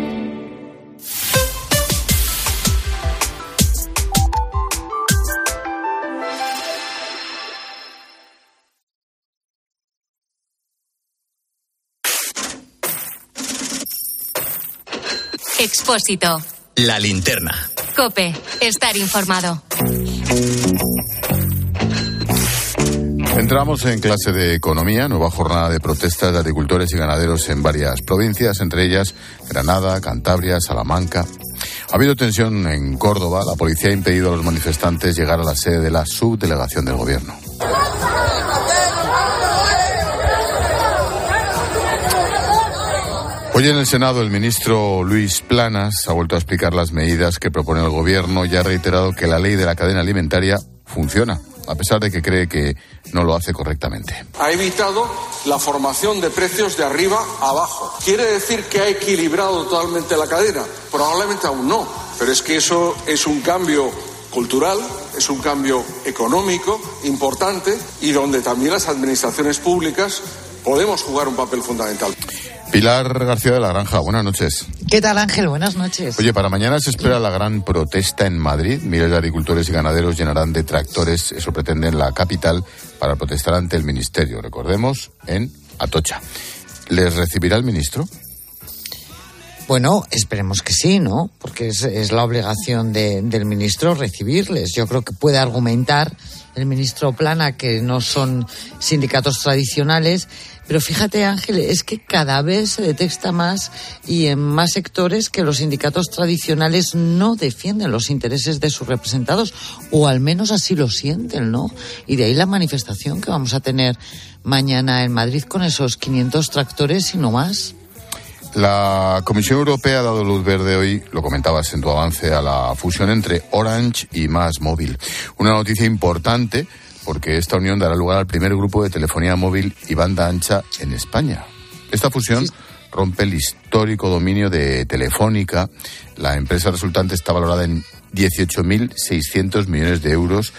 Expósito. La linterna. Cope, estar informado. Entramos en clase de economía, nueva jornada de protestas de agricultores y ganaderos en varias provincias, entre ellas Granada, Cantabria, Salamanca. Ha habido tensión en Córdoba. La policía ha impedido a los manifestantes llegar a la sede de la subdelegación del gobierno. Hoy en el Senado el ministro Luis Planas ha vuelto a explicar las medidas que propone el gobierno y ha reiterado que la ley de la cadena alimentaria funciona, a pesar de que cree que no lo hace correctamente. Ha evitado la formación de precios de arriba a abajo. ¿Quiere decir que ha equilibrado totalmente la cadena? Probablemente aún no, pero es que eso es un cambio cultural, es un cambio económico importante y donde también las administraciones públicas podemos jugar un papel fundamental. Pilar García de la Granja, buenas noches. ¿Qué tal Ángel? Buenas noches. Oye, para mañana se espera la gran protesta en Madrid. Miles de agricultores y ganaderos llenarán de tractores, eso pretenden la capital, para protestar ante el ministerio. Recordemos, en Atocha. ¿Les recibirá el ministro? Bueno, esperemos que sí, ¿no? Porque es, la obligación de- del ministro recibirles. Yo creo que puede argumentar el ministro Plana que no son sindicatos tradicionales, pero fíjate Ángel, es que cada vez se detecta más y en más sectores que los sindicatos tradicionales no defienden los intereses de sus representados, o al menos así lo sienten, ¿no? Y de ahí la manifestación que vamos a tener mañana en Madrid con esos 500 tractores y no más. La Comisión Europea ha dado luz verde hoy, lo comentabas en tu avance, a la fusión entre Orange y Más Móvil. Una noticia importante porque esta unión dará lugar al primer grupo de telefonía móvil y banda ancha en España. Esta fusión rompe el histórico dominio de Telefónica. La empresa resultante está valorada en 18.600 millones de euros.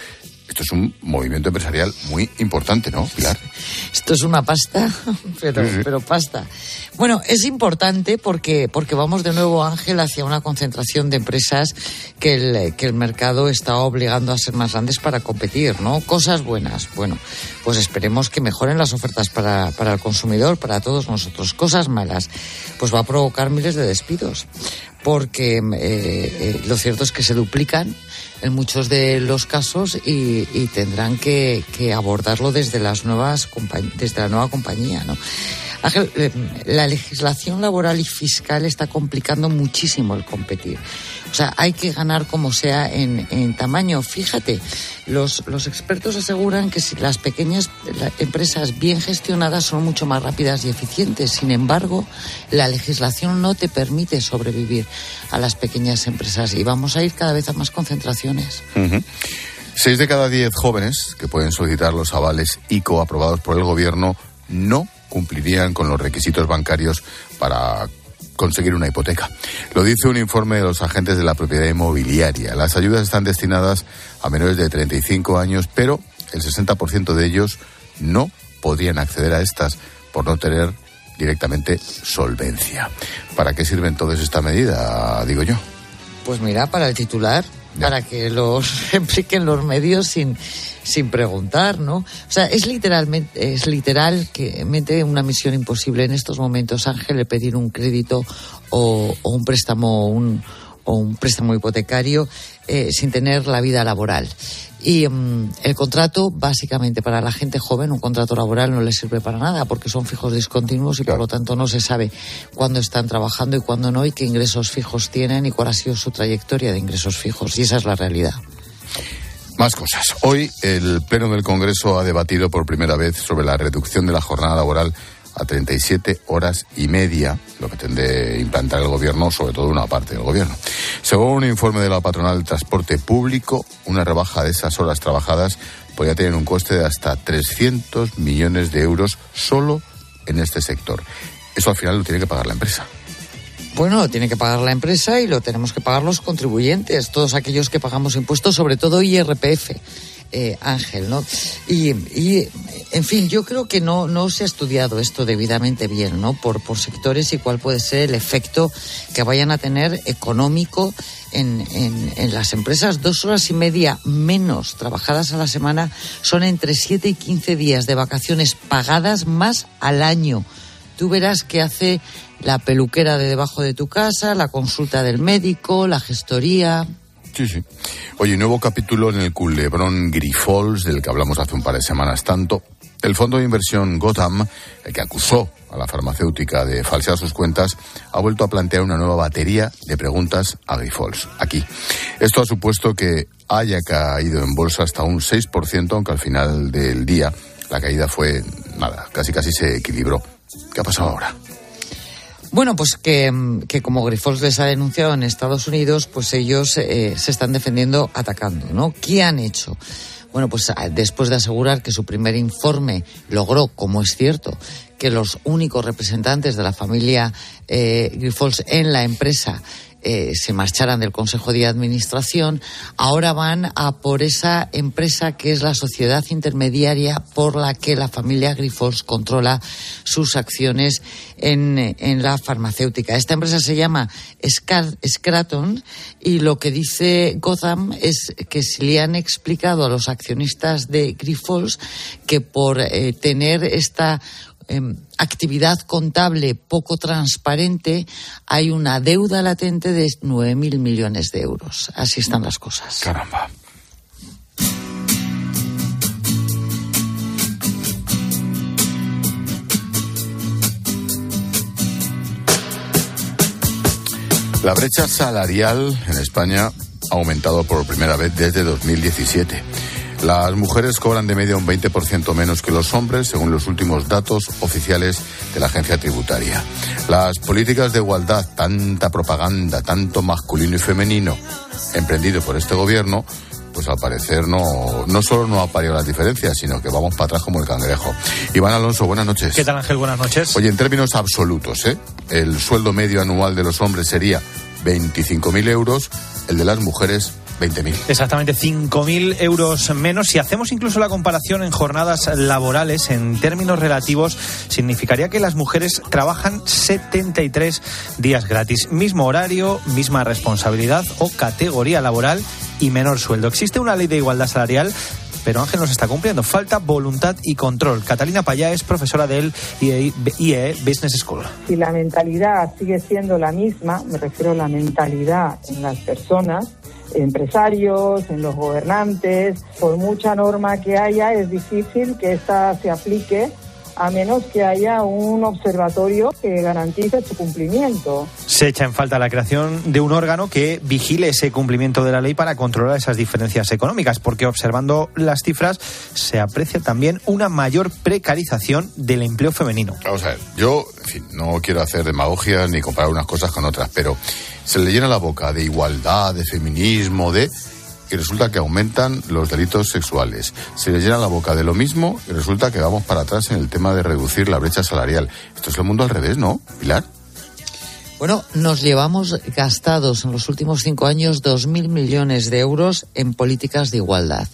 Esto es un movimiento empresarial muy importante, ¿no, Pilar? Esto es una pasta, pero, Sí, sí. pero pasta. Bueno, es importante porque, porque vamos de nuevo, Ángel, hacia una concentración de empresas que el, que el mercado está obligando a ser más grandes para competir, ¿no? Cosas buenas. Bueno, pues esperemos que mejoren las ofertas para, para el consumidor, para todos nosotros. Cosas malas, pues va a provocar miles de despidos. Porque eh, eh, lo cierto es que se duplican en muchos de los casos y, y tendrán que, que abordarlo desde las nuevas desde la nueva compañía, ¿no? Ángel, eh, la legislación laboral y fiscal está complicando muchísimo el competir. O sea, hay que ganar como sea en, tamaño. Fíjate, los, los expertos aseguran que si las pequeñas empresas bien gestionadas son mucho más rápidas y eficientes. Sin embargo, la legislación no te permite sobrevivir a las pequeñas empresas y vamos a ir cada vez a más concentraciones. Seis de cada diez jóvenes que pueden solicitar los avales ICO aprobados por el gobierno no cumplirían con los requisitos bancarios para conseguir una hipoteca. Lo dice un informe de los agentes de la propiedad inmobiliaria. Las ayudas están destinadas a menores de 35 años, pero el 60% de ellos no podrían acceder a estas por no tener directamente solvencia. ¿Para qué sirven todas estas medidas, digo yo? Pues mira, para el titular, para que los impliquen los medios sin, sin preguntar, ¿no? O sea, es literalmente, es literal que mete una misión imposible en estos momentos, Ángel, pedir un crédito o, o un préstamo, un, o un préstamo hipotecario eh, sin tener la vida laboral. Y mm, el contrato, básicamente, para la gente joven, un contrato laboral no le sirve para nada porque son fijos discontinuos y por lo tanto no se sabe cuándo están trabajando y cuándo no y qué ingresos fijos tienen y cuál ha sido su trayectoria de ingresos fijos. Y esa es la realidad. Más cosas. Hoy el Pleno del Congreso ha debatido por primera vez sobre la reducción de la jornada laboral a 37 horas y media, lo que tende implantar el gobierno, sobre todo una parte del gobierno. Según un informe de la patronal del transporte público, una rebaja de esas horas trabajadas podría tener un coste de hasta 300 millones de euros solo en este sector. Eso al final lo tiene que pagar la empresa. Bueno, lo tiene que pagar la empresa y lo tenemos que pagar los contribuyentes, todos aquellos que pagamos impuestos, sobre todo IRPF. Eh, Ángel, ¿no? Y, y, en fin, yo creo que no, no se ha estudiado esto debidamente bien, ¿no? Por, por sectores y cuál puede ser el efecto que vayan a tener económico en, en, en, las empresas. Dos horas y media menos trabajadas a la semana son entre 7 y 15 días de vacaciones pagadas más al año. Tú verás que hace la peluquera de debajo de tu casa, la consulta del médico, la gestoría. Sí, sí. Oye, nuevo capítulo en el culebrón Grifols, del que hablamos hace un par de semanas tanto. El fondo de inversión Gotham, el que acusó a la farmacéutica de falsear sus cuentas, ha vuelto a plantear una nueva batería de preguntas a Grifols, aquí. Esto ha supuesto que haya caído en bolsa hasta un 6%, aunque al final del día la caída fue, nada, casi casi se equilibró. ¿Qué ha pasado ahora? Bueno, pues que, como Grifols les ha denunciado en Estados Unidos, pues ellos eh, se están defendiendo atacando, ¿no? ¿Qué han hecho? Bueno, pues después de asegurar que su primer informe logró, como es cierto, que los únicos representantes de la familia eh, en la empresa eh, se marcharan del Consejo de Administración, ahora van a por esa empresa que es la sociedad intermediaria por la que la familia Grifols controla sus acciones en, en la farmacéutica. Esta empresa se llama Scraton y lo que dice Gotham es que se le han explicado a los accionistas de Grifols que por eh, tener esta eh, actividad contable poco transparente, hay una deuda latente de 9.000 millones de euros. Así están las cosas. Caramba. La brecha salarial en España ha aumentado por primera vez desde 2017. Las mujeres cobran de media un 20% menos que los hombres, según los últimos datos oficiales de la agencia tributaria. Las políticas de igualdad, tanta propaganda, tanto masculino y femenino, emprendido por este gobierno, pues al parecer no, no solo no ha parido las diferencias, sino que vamos para atrás como el cangrejo. Iván Alonso, buenas noches. ¿Qué tal Ángel? Buenas noches. Oye, en términos absolutos, ¿eh? el sueldo medio anual de los hombres sería 25.000 euros, el de las mujeres 20.000. Exactamente, 5.000 euros menos. Si hacemos incluso la comparación en jornadas laborales, en términos relativos, significaría que las mujeres trabajan 73 días gratis. Mismo horario, misma responsabilidad o categoría laboral y menor sueldo. Existe una ley de igualdad salarial pero Ángel nos está cumpliendo. Falta voluntad y control. Catalina Payá es profesora del IE, Business School. Si la mentalidad sigue siendo la misma, me refiero a la mentalidad en las personas, empresarios, en los gobernantes, por mucha norma que haya, es difícil que esta se aplique a menos que haya un observatorio que garantice su cumplimiento. Se echa en falta la creación de un órgano que vigile ese cumplimiento de la ley para controlar esas diferencias económicas, porque observando las cifras se aprecia también una mayor precarización del empleo femenino. Vamos a ver, yo, en fin, no quiero hacer demagogia ni comparar unas cosas con otras, pero se le llena la boca de igualdad, de feminismo, de y resulta que aumentan los delitos sexuales. Se les llena la boca de lo mismo y resulta que vamos para atrás en el tema de reducir la brecha salarial. Esto es el mundo al revés, ¿no, Pilar? Bueno, nos llevamos gastados en los últimos cinco años dos mil millones de euros en políticas de igualdad.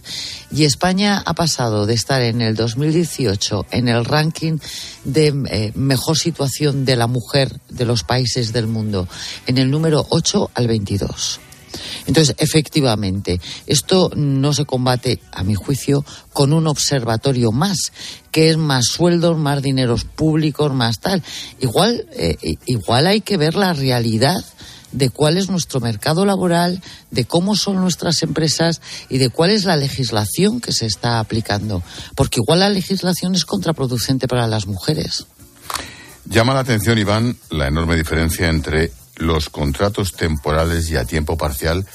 Y España ha pasado de estar en el 2018 en el ranking de eh, mejor situación de la mujer de los países del mundo, en el número 8 al 22. Entonces, efectivamente, esto no se combate, a mi juicio, con un observatorio más, que es más sueldos, más dineros públicos, más tal. Igual, eh, igual hay que ver la realidad de cuál es nuestro mercado laboral, de cómo son nuestras empresas y de cuál es la legislación que se está aplicando. Porque igual la legislación es contraproducente para las mujeres. Llama la atención, Iván, la enorme diferencia entre los contratos temporales y a tiempo parcial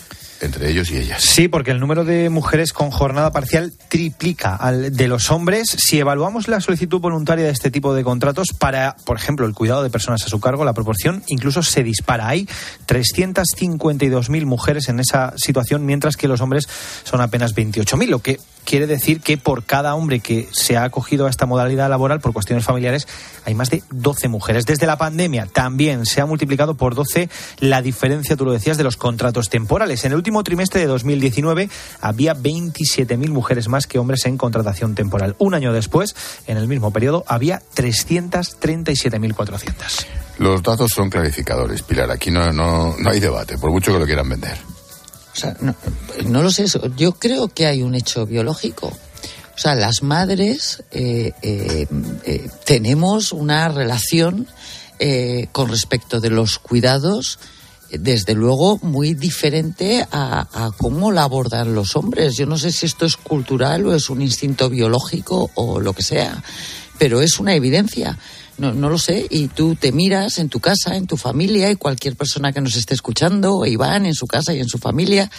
entre ellos y ellas. Sí, porque el número de mujeres con jornada parcial triplica al de los hombres. Si evaluamos la solicitud voluntaria de este tipo de contratos para, por ejemplo, el cuidado de personas a su cargo, la proporción incluso se dispara. Hay 352.000 mujeres en esa situación, mientras que los hombres son apenas 28.000, lo que quiere decir que por cada hombre que se ha acogido a esta modalidad laboral por cuestiones familiares hay más de 12 mujeres. Desde la pandemia también se ha multiplicado por 12 la diferencia, tú lo decías, de los contratos temporales. En el último trimestre de 2019 había 27.000 mujeres más que hombres en contratación temporal. Un año después, en el mismo periodo, había 337.400. Los datos son clarificadores, Pilar. Aquí no, no, no hay debate, por mucho que lo quieran vender. O sea, no, no lo sé. Yo creo que hay un hecho biológico. O sea, las madres eh, eh, eh, tenemos una relación eh, con respecto de los cuidados, desde luego, muy diferente a, a, cómo la abordan los hombres. Yo no sé si esto es cultural o es un instinto biológico o lo que sea, pero es una evidencia. No, no lo sé. Y tú te miras en tu casa, en tu familia, y cualquier persona que nos esté escuchando, Iván, en su casa y en su familia.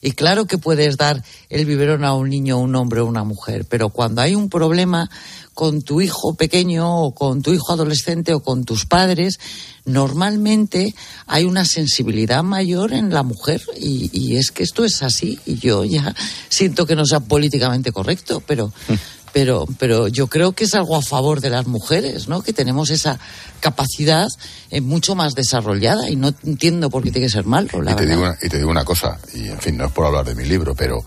Y claro que puedes dar el biberón a un niño, un hombre o una mujer, pero cuando hay un problema con tu hijo pequeño o con tu hijo adolescente o con tus padres, normalmente hay una sensibilidad mayor en la mujer y, y es que esto es así y yo ya siento que no sea políticamente correcto, pero pero, pero yo creo que es algo a favor de las mujeres, ¿no? Que tenemos esa capacidad eh, mucho más desarrollada y no entiendo por qué tiene que ser malo, la y, te verdad. digo una, y te digo una cosa, y en fin, no es por hablar de mi libro, pero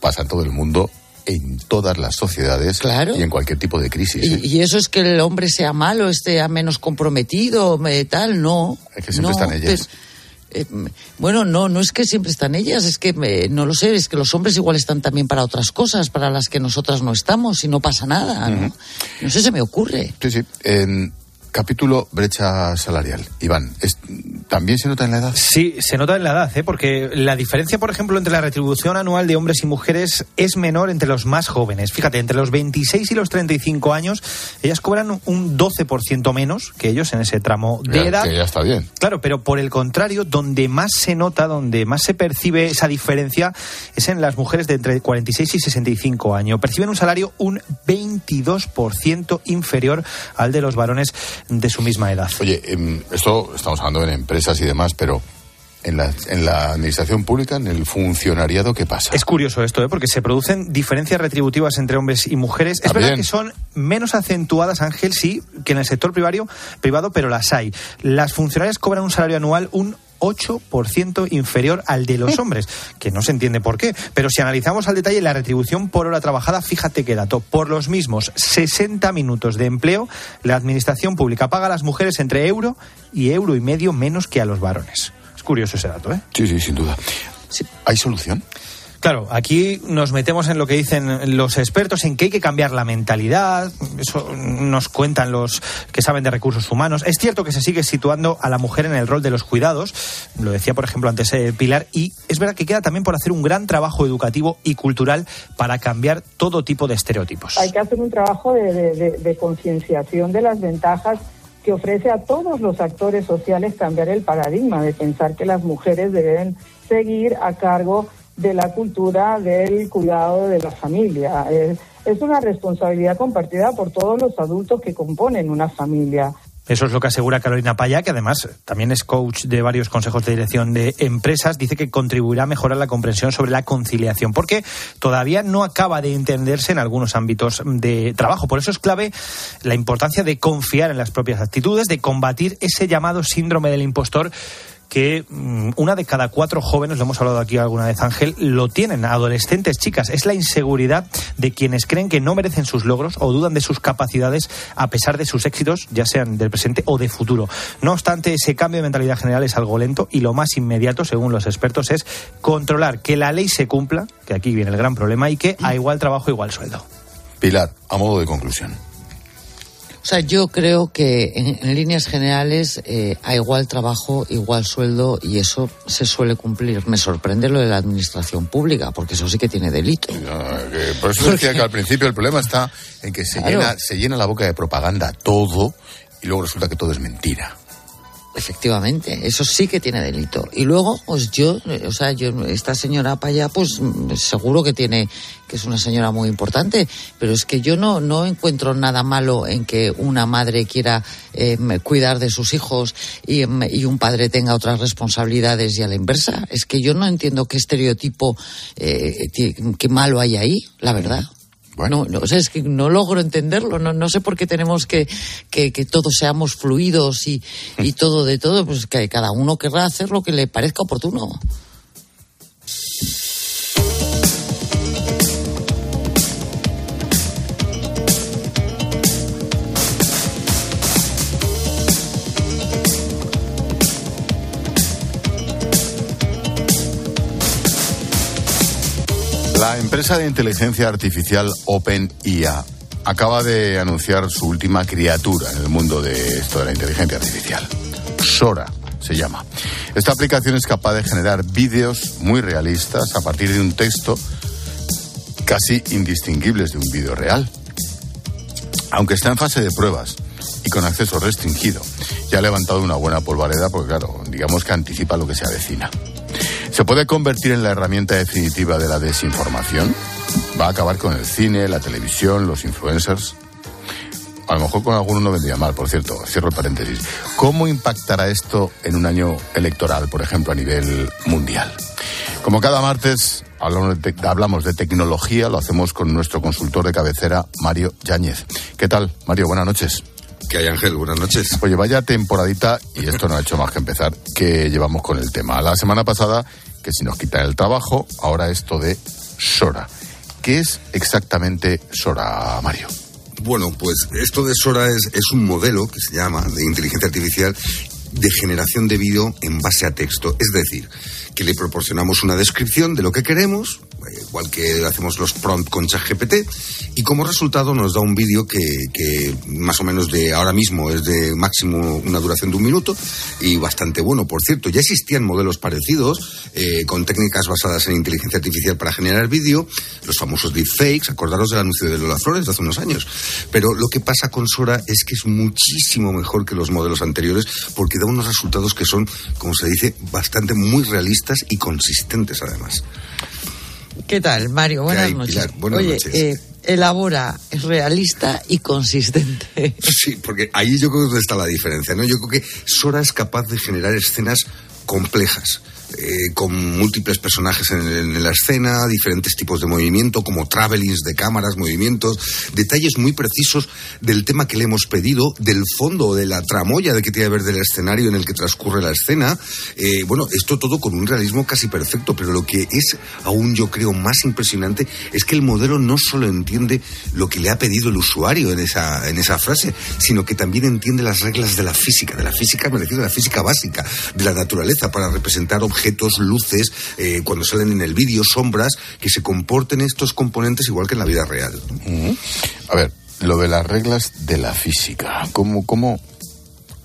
pasa en todo el mundo en todas las sociedades Claro. y en cualquier tipo de crisis. ¿eh? Y, eso es que el hombre sea malo, esté menos comprometido, tal, no. Es que siempre no, están ellas. pero- eh, bueno, no, no es que siempre están ellas, es que eh, no lo sé, es que los hombres igual están también para otras cosas, para las que nosotras no estamos y no pasa nada, ¿no? No sé, se me ocurre. Sí, sí. Capítulo brecha salarial. Iván, ¿es- ¿también se nota en la edad? Sí, se nota en la edad, ¿eh? porque la diferencia, por ejemplo, entre la retribución anual de hombres y mujeres es menor entre los más jóvenes. Fíjate, entre los 26 y los 35 años, ellas cobran un 12% menos que ellos en ese tramo de Ya, edad. Que ya está bien. Claro, pero por el contrario, donde más se nota, donde más se percibe esa diferencia es en las mujeres de entre 46 y 65 años. Perciben un salario un 22% inferior al de los varones de su misma edad. Oye, em, esto estamos hablando en empresas y demás, pero en la, en la administración pública, en el funcionariado, ¿qué pasa? Es curioso esto, ¿eh? porque se producen diferencias retributivas entre hombres y mujeres. Es verdad que son menos acentuadas, Ángel, sí, que en el sector privado, privado, pero las hay. Las funcionarias cobran un salario anual un 8% inferior al de los hombres, que no se entiende por qué. Pero si analizamos al detalle la retribución por hora trabajada, fíjate qué dato. Por los mismos 60 minutos de empleo, la administración pública paga a las mujeres entre euro y euro y medio menos que a los varones. Es curioso ese dato, ¿eh? Sí, sí, sin duda. ¿Hay solución? Claro, aquí nos metemos en lo que dicen los expertos, en que hay que cambiar la mentalidad, eso nos cuentan los que saben de recursos humanos. Es cierto que se sigue situando a la mujer en el rol de los cuidados, lo decía por ejemplo antes eh, Pilar, y es verdad que queda también por hacer un gran trabajo educativo y cultural para cambiar todo tipo de estereotipos. Hay que hacer un trabajo de, de- concienciación de las ventajas que ofrece a todos los actores sociales cambiar el paradigma de pensar que las mujeres deben seguir a cargo de la cultura del cuidado de la familia. Es, es una responsabilidad compartida por todos los adultos que componen una familia. Eso es lo que asegura Carolina Paya, que además también es coach de varios consejos de dirección de empresas. Dice que contribuirá a mejorar la comprensión sobre la conciliación, porque todavía no acaba de entenderse en algunos ámbitos de trabajo. Por eso es clave la importancia de confiar en las propias actitudes, de combatir ese llamado síndrome del impostor que mm, una de cada cuatro jóvenes, lo hemos hablado aquí alguna vez Ángel, lo tienen, adolescentes, chicas. Es la inseguridad de quienes creen que no merecen sus logros o dudan de sus capacidades a pesar de sus éxitos, ya sean del presente o de futuro. No obstante, ese cambio de mentalidad general es algo lento y lo más inmediato, según los expertos, es controlar que la ley se cumpla, que aquí viene el gran problema, y que a igual trabajo, igual sueldo. Pilar, a modo de conclusión. O sea, yo creo que en, líneas generales eh, a igual trabajo, igual sueldo y eso se suele cumplir. Me sorprende lo de la administración pública, porque eso sí que tiene delito. por eso decía que al principio el problema está en que se, llena, se llena la boca de propaganda todo y luego resulta que todo es mentira. Efectivamente, eso sí que tiene delito. Y luego, pues yo, o sea, yo, esta señora para allá, pues seguro que tiene, que es una señora muy importante, pero es que yo no, no encuentro nada malo en que una madre quiera em, cuidar de sus hijos y, em, y, un padre tenga otras responsabilidades y a la inversa. Es que yo no entiendo qué estereotipo, eh, qué malo hay ahí, la verdad. Bueno. No, es que no logro entenderlo, no, no sé por qué tenemos que, que, todos seamos fluidos y, y todo de todo, pues que cada uno querrá hacer lo que le parezca oportuno. La empresa de inteligencia artificial OpenIA acaba de anunciar su última criatura en el mundo de esto de la inteligencia artificial. Sora se llama. Esta aplicación es capaz de generar vídeos muy realistas a partir de un texto casi indistinguibles de un vídeo real. Aunque está en fase de pruebas y con acceso restringido, ya ha levantado una buena polvareda porque, claro, digamos que anticipa lo que se avecina. ¿Se puede convertir en la herramienta definitiva de la desinformación? ¿Va a acabar con el cine, la televisión, los influencers? A lo mejor con alguno no vendría mal, por cierto, cierro el paréntesis. ¿Cómo impactará esto en un año electoral, por ejemplo, a nivel mundial? Como cada martes hablamos de, tecnología, lo hacemos con nuestro consultor de cabecera, Mario Yáñez. ¿Qué tal, Mario? Buenas noches. ¿Qué hay, Ángel? Buenas noches. Oye, vaya temporadita, y esto no ha hecho más que empezar, que llevamos con el tema. La semana pasada que si nos quitan el trabajo, ahora esto de Sora. ¿Qué es exactamente Sora, Mario? Bueno, pues esto de Sora es, es un modelo que se llama de inteligencia artificial de generación de vídeo en base a texto. Es decir, que le proporcionamos una descripción de lo que queremos, igual que hacemos los prompt con ChatGPT, y como resultado nos da un vídeo que, más o menos de ahora mismo es de máximo una duración de un minuto y bastante bueno. Por cierto, ya existían modelos parecidos eh, con técnicas basadas en inteligencia artificial para generar vídeo, los famosos deepfakes, acordaros del anuncio de Lola Flores de hace unos años. Pero lo que pasa con Sora es que es muchísimo mejor que los modelos anteriores porque da unos resultados que son, como se dice, bastante muy realistas y consistentes además. ¿Qué tal, Mario? Buenas noches. Oye, Eh, elabora, es realista y consistente. Sí, porque ahí yo creo que está la diferencia, ¿no? Yo creo que Sora es capaz de generar escenas complejas eh, con múltiples personajes en, la escena, diferentes tipos de movimiento, como travelings de cámaras, movimientos, detalles muy precisos del tema que le hemos pedido, del fondo, de la tramoya de que tiene que ver del escenario en el que transcurre la escena. Eh, bueno, esto todo con un realismo casi perfecto, pero lo que es aún yo creo más impresionante es que el modelo no solo entiende lo que le ha pedido el usuario en esa, en esa frase, sino que también entiende las reglas de la física, de la física, me refiero a la física básica, de la naturaleza, para representar objetos objetos, luces, eh, cuando salen en el vídeo, sombras, que se comporten estos componentes igual que en la vida real. A ver, lo de las reglas de la física, ¿cómo, cómo,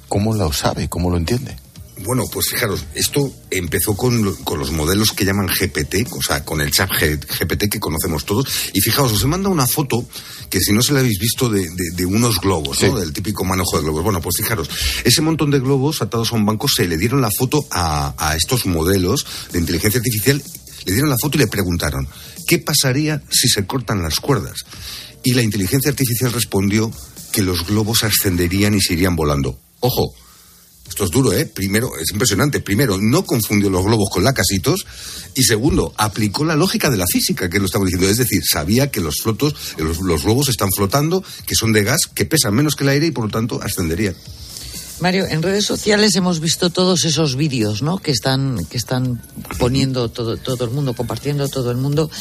cómo lo sabe? ¿Cómo lo entiende? Bueno, pues fijaros, esto empezó con, los modelos que llaman GPT, o sea, con el chat GPT que conocemos todos. Y fijaos, os he mandado una foto que si no se la habéis visto de, unos globos, ¿no? Del típico manojo de globos. Bueno, pues fijaros, ese montón de globos atados a un banco se le dieron la foto a, a estos modelos de inteligencia artificial, le dieron la foto y le preguntaron, ¿qué pasaría si se cortan las cuerdas? Y la inteligencia artificial respondió que los globos ascenderían y se irían volando Ojo, esto es duro, ¿eh? Primero, es impresionante. Primero, no confundió los globos con lacasitos. Y segundo, aplicó la lógica de la física, que lo estamos diciendo. Es decir, sabía que los flotos, los, los globos están flotando, que son de gas, que pesan menos que el aire y por lo tanto ascenderían. Mario, en redes sociales hemos visto todos esos vídeos, ¿no? Que están, que están poniendo todo, todo el mundo, compartiendo todo el mundo.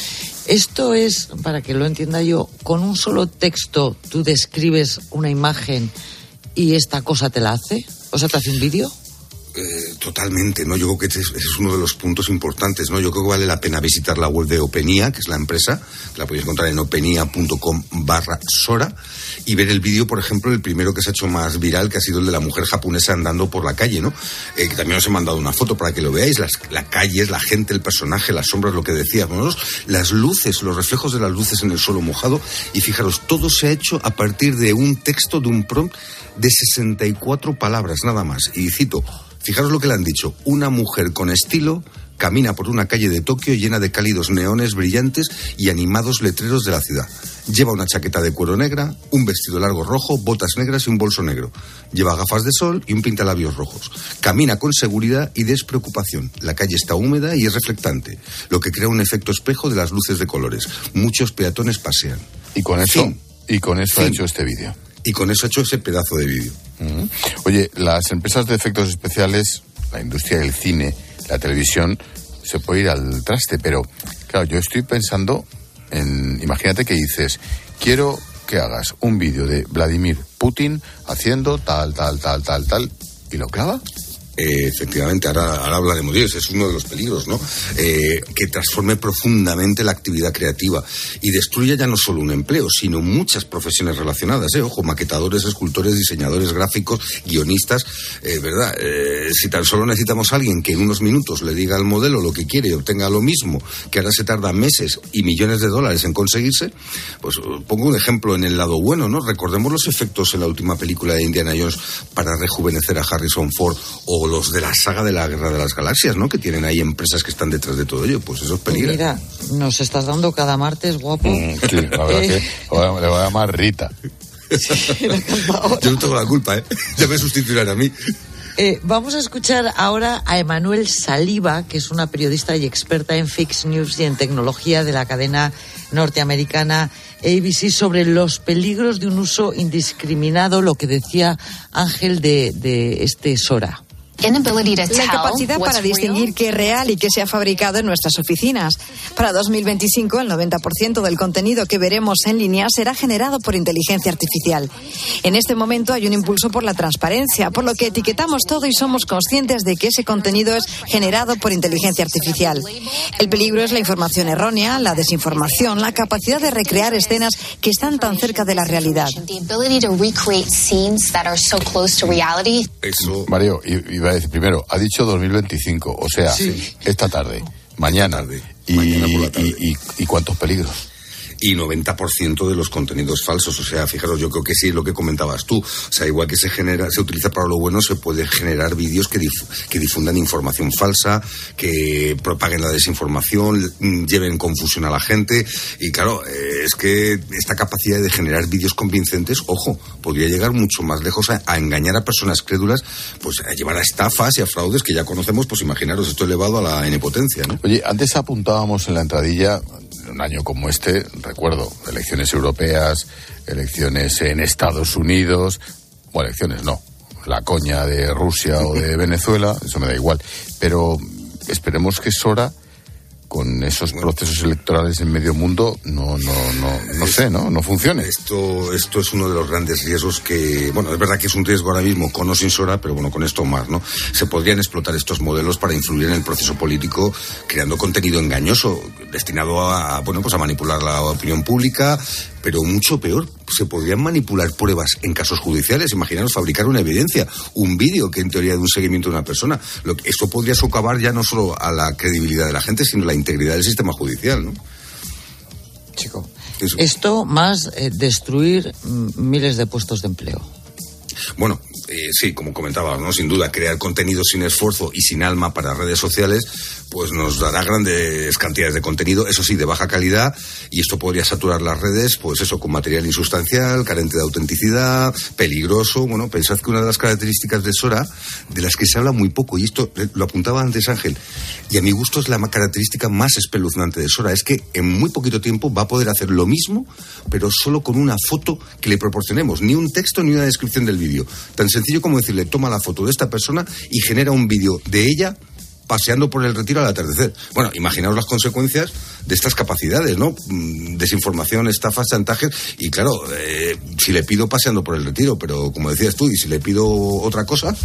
Esto es, para que lo entienda yo, con un solo texto tú describes una imagen y esta cosa te la hace. O sea, te hace un vídeo. Eh, totalmente, ¿no? Yo creo que ese es, uno de los puntos importantes, ¿no? Yo creo que vale la pena visitar la web de Openia, que es la empresa, la podéis encontrar en openia.com barra Sora, y ver el vídeo, por ejemplo, el primero que se ha hecho más viral, que ha sido el de la mujer japonesa andando por la calle, ¿no? Eh, que también os he mandado una foto para que lo veáis, las, la calle, la gente, el personaje, las sombras, lo que decíamos, las luces, los reflejos de las luces en el suelo mojado, y fijaros, todo se ha hecho a partir de un texto, de un prompt de 64 palabras, nada más. Y cito, Fijaros lo que le han dicho. Una mujer con estilo camina por una calle de Tokio llena de cálidos neones brillantes y animados letreros de la ciudad. Lleva una chaqueta de cuero negra, un vestido largo rojo, botas negras y un bolso negro. Lleva gafas de sol y un pintalabios rojos. Camina con seguridad y despreocupación. La calle está húmeda y es reflectante, lo que crea un efecto espejo de las luces de colores. Muchos peatones pasean. Y con eso, Fin. y con eso ha hecho este vídeo. Y con eso ha hecho ese pedazo de vídeo. Oye, las empresas de efectos especiales, la industria del cine, la televisión, se puede ir al traste, pero claro, yo estoy pensando en, imagínate que dices, quiero que hagas un vídeo de Vladimir Putin haciendo tal, tal, tal, tal, tal, y lo clava. Eh, efectivamente, ahora, ahora hablaremos de eso, es uno de los peligros, ¿no? Eh, que transforme profundamente la actividad creativa y destruya ya no solo un empleo, sino muchas profesiones relacionadas, ¿eh? Ojo, maquetadores, escultores, diseñadores gráficos, guionistas, eh, ¿verdad? Si tan solo necesitamos alguien que en unos minutos le diga al modelo lo que quiere y obtenga lo mismo, que ahora se tarda meses y millones de dólares en conseguirse, pues pongo un ejemplo en el lado bueno, ¿no? Recordemos los efectos en la última película de Indiana Jones para rejuvenecer a Harrison Ford o los de la saga de la Guerra de las Galaxias, ¿no? Que tienen ahí empresas que están detrás de todo ello, pues eso es peligro. mira, nos estás dando cada martes, guapo. Mm, Sí, la verdad Eh, que le voy a- le voy a llamar Rita. Yo no tengo la culpa, ¿eh? Ya me sustituirán a mí. Eh, vamos a escuchar ahora a Emanuel Saliba, que es una periodista y experta en fake news y en tecnología de la cadena norteamericana ABC, sobre los peligros de un uso indiscriminado, lo que decía Ángel de, de este Sora. La incapacidad para distinguir qué es real y qué se ha fabricado en nuestras oficinas. Para 2025, el 90% del contenido que veremos en línea será generado por inteligencia artificial. En este momento hay un impulso por la transparencia, por lo que etiquetamos todo y somos conscientes de que ese contenido es generado por inteligencia artificial. El peligro es la información errónea, la desinformación, la capacidad de recrear escenas que están tan cerca de la realidad. Eso. Mario, i- iba a decir primero, ha dicho 2025, o sea, esta tarde, mañana. y, y- y- y cuántos peligros? Y 90% de los contenidos falsos. O sea, fijaros, yo creo que sí es lo que comentabas tú. O sea, igual que se genera, se utiliza para lo bueno, se puede generar vídeos que, dif- que difundan información falsa, que propaguen la desinformación, mm, lleven confusión a la gente. Y claro, eh, es que esta capacidad de generar vídeos convincentes, ojo, podría llegar mucho más lejos a, engañar a personas crédulas, pues a llevar a estafas y a fraudes que ya conocemos, pues imaginaros, esto elevado a la N. Oye, antes apuntábamos en la entradilla, un año como este, recuerdo, elecciones europeas, elecciones en Estados Unidos, bueno, elecciones no, la coña de Rusia o de Venezuela, eso me da igual, pero esperemos que Sora con esos procesos electorales en medio mundo no no no no sé no no funcione. Esto esto es uno de los grandes riesgos que bueno es verdad que es un riesgo ahora mismo con o sin Sora pero bueno con esto más no se podrían explotar estos modelos para influir en el proceso político creando contenido engañoso destinado a bueno pues a manipular la opinión pública pero mucho peor se podrían manipular pruebas en casos judiciales. Imaginaros fabricar una evidencia un vídeo que en teoría de un seguimiento de una persona. Lo que- esto podría socavar ya no solo a la credibilidad de la gente sino la integridad del sistema judicial no Chico. Esto más eh, destruir mm, miles de puestos de empleo. Bueno, eh, sí, como comentaba, ¿no? sin duda, crear contenido sin esfuerzo y sin alma para redes sociales, pues nos dará grandes cantidades de contenido, eso sí, de baja calidad, y esto podría saturar las redes, pues eso, con material insustancial, carente de autenticidad, peligroso. Bueno, pensad que una de las características de Sora, de las que se habla muy poco, y esto eh, lo apuntaba antes Ángel, y a mi gusto es la característica más espeluznante de Sora, es que en muy poquito tiempo va a poder hacer lo mismo, pero solo con una foto que le proporcionemos, ni un texto ni una descripción del vídeo. Tan sencillo como decirle, toma la foto de esta persona y genera un vídeo de ella paseando por el retiro al atardecer. Bueno, imaginaos las consecuencias de estas capacidades, ¿no? Mm, desinformación, estafas, chantajes. Y claro, eh, si le pido paseando por el retiro, pero como decías tú, y si le pido otra cosa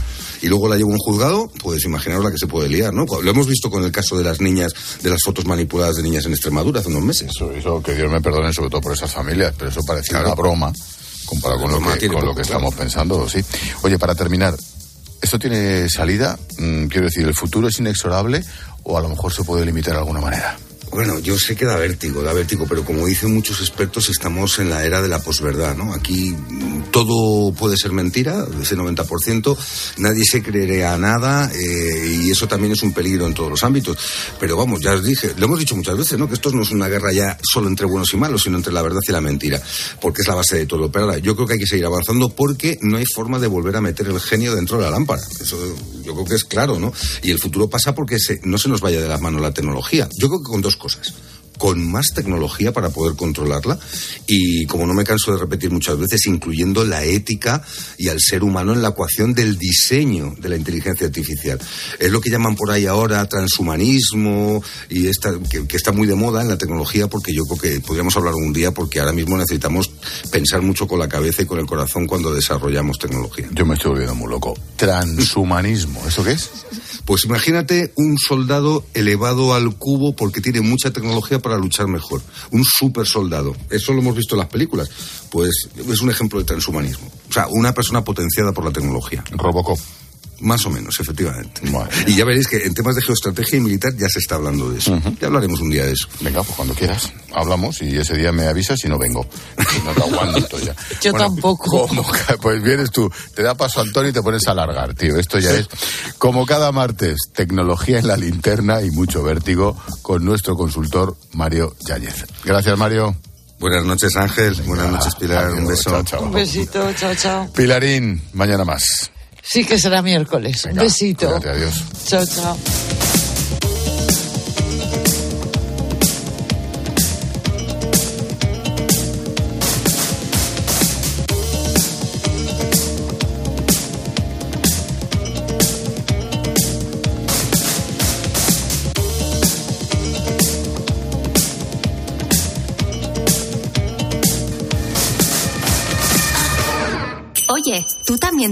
y luego la llevo a un juzgado, pues imaginaos la que se puede liar, ¿no? Lo hemos visto con el caso de las niñas, de las fotos manipuladas de niñas en Extremadura hace unos meses. Eso, que Dios me perdone, sobre todo por esas familias, pero eso parecía una broma comparado con lo que, con lo que estamos pensando, sí. Oye, para terminar, ¿esto tiene salida? Mm, quiero decir, ¿el futuro es inexorable o a lo mejor se puede limitar de alguna manera? Bueno, yo sé que da vértigo, da vértigo, pero como dicen muchos expertos, estamos en la era de la posverdad, ¿no? Aquí todo puede ser mentira, ese 90%, nadie se creería nada eh, y eso también es un peligro en todos los ámbitos. Pero vamos, ya os dije, lo hemos dicho muchas veces, ¿no? Que esto no es una guerra ya solo entre buenos y malos, sino entre la verdad y la mentira, porque es la base de todo. Pero ahora, yo creo que hay que seguir avanzando porque no hay forma de volver a meter el genio dentro de la lámpara. Eso yo creo que es claro, ¿no? Y el futuro pasa porque se, no se nos vaya de las manos la tecnología. Yo creo que con dos cosas cosas con más tecnología para poder controlarla y, como no me canso de repetir muchas veces, incluyendo la ética y al ser humano en la ecuación del diseño de la inteligencia artificial. Es lo que llaman por ahí ahora transhumanismo y esta, que, que está muy de moda en la tecnología porque yo creo que podríamos hablar un día porque ahora mismo necesitamos pensar mucho con la cabeza y con el corazón cuando desarrollamos tecnología. Yo me estoy volviendo muy loco. Transhumanismo, ¿eso qué es? Pues imagínate un soldado elevado al cubo porque tiene mucha tecnología para luchar mejor. Un super soldado. Eso lo hemos visto en las películas. Pues es un ejemplo de transhumanismo. O sea, una persona potenciada por la tecnología. Robocop. Más o menos, efectivamente. Y ya veréis que en temas de geoestrategia y militar ya se está hablando de eso. Ya hablaremos un día de eso. Venga, pues cuando quieras. Hablamos y ese día me avisas y no vengo. No te aguanto ya. Yo tampoco. como pues vienes tú, te da paso Antonio y te pones a alargar, tío. Esto ya es como cada martes, tecnología en la linterna y mucho vértigo con nuestro consultor Mario Yáñez. Gracias, Mario. Buenas noches, Ángel. Buenas noches, Pilar. Un beso. Un besito, chao, chao. Pilarín, mañana más. Sí que será miércoles. Un besito. Cuídate, adiós. Chao, chao.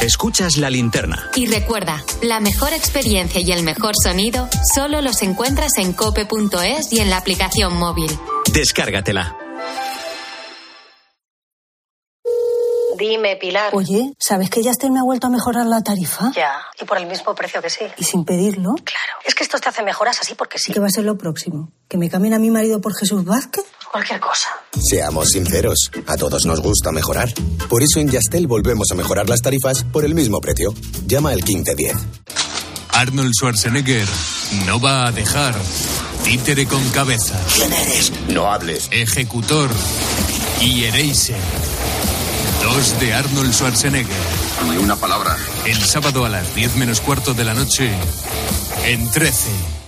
Escuchas la linterna. Y recuerda, la mejor experiencia y el mejor sonido solo los encuentras en cope.es y en la aplicación móvil. Descárgatela. Dime, Pilar. Oye, ¿sabes que Yastel me ha vuelto a mejorar la tarifa? Ya, y por el mismo precio que sí. Y sin pedirlo. Claro. Es que esto te hace mejoras así porque sí. ¿Qué va a ser lo próximo? ¿Que me cambien a mi marido por Jesús Vázquez? Cualquier cosa. Seamos sinceros, a todos nos gusta mejorar. Por eso en Yastel volvemos a mejorar las tarifas por el mismo precio. Llama al 1510. Arnold Schwarzenegger no va a dejar. Títere con cabeza. ¿Quién eres? No hables. Ejecutor. Y Eraser. Dos de Arnold Schwarzenegger. Ni una palabra. El sábado a las 10 menos cuarto de la noche. En 13.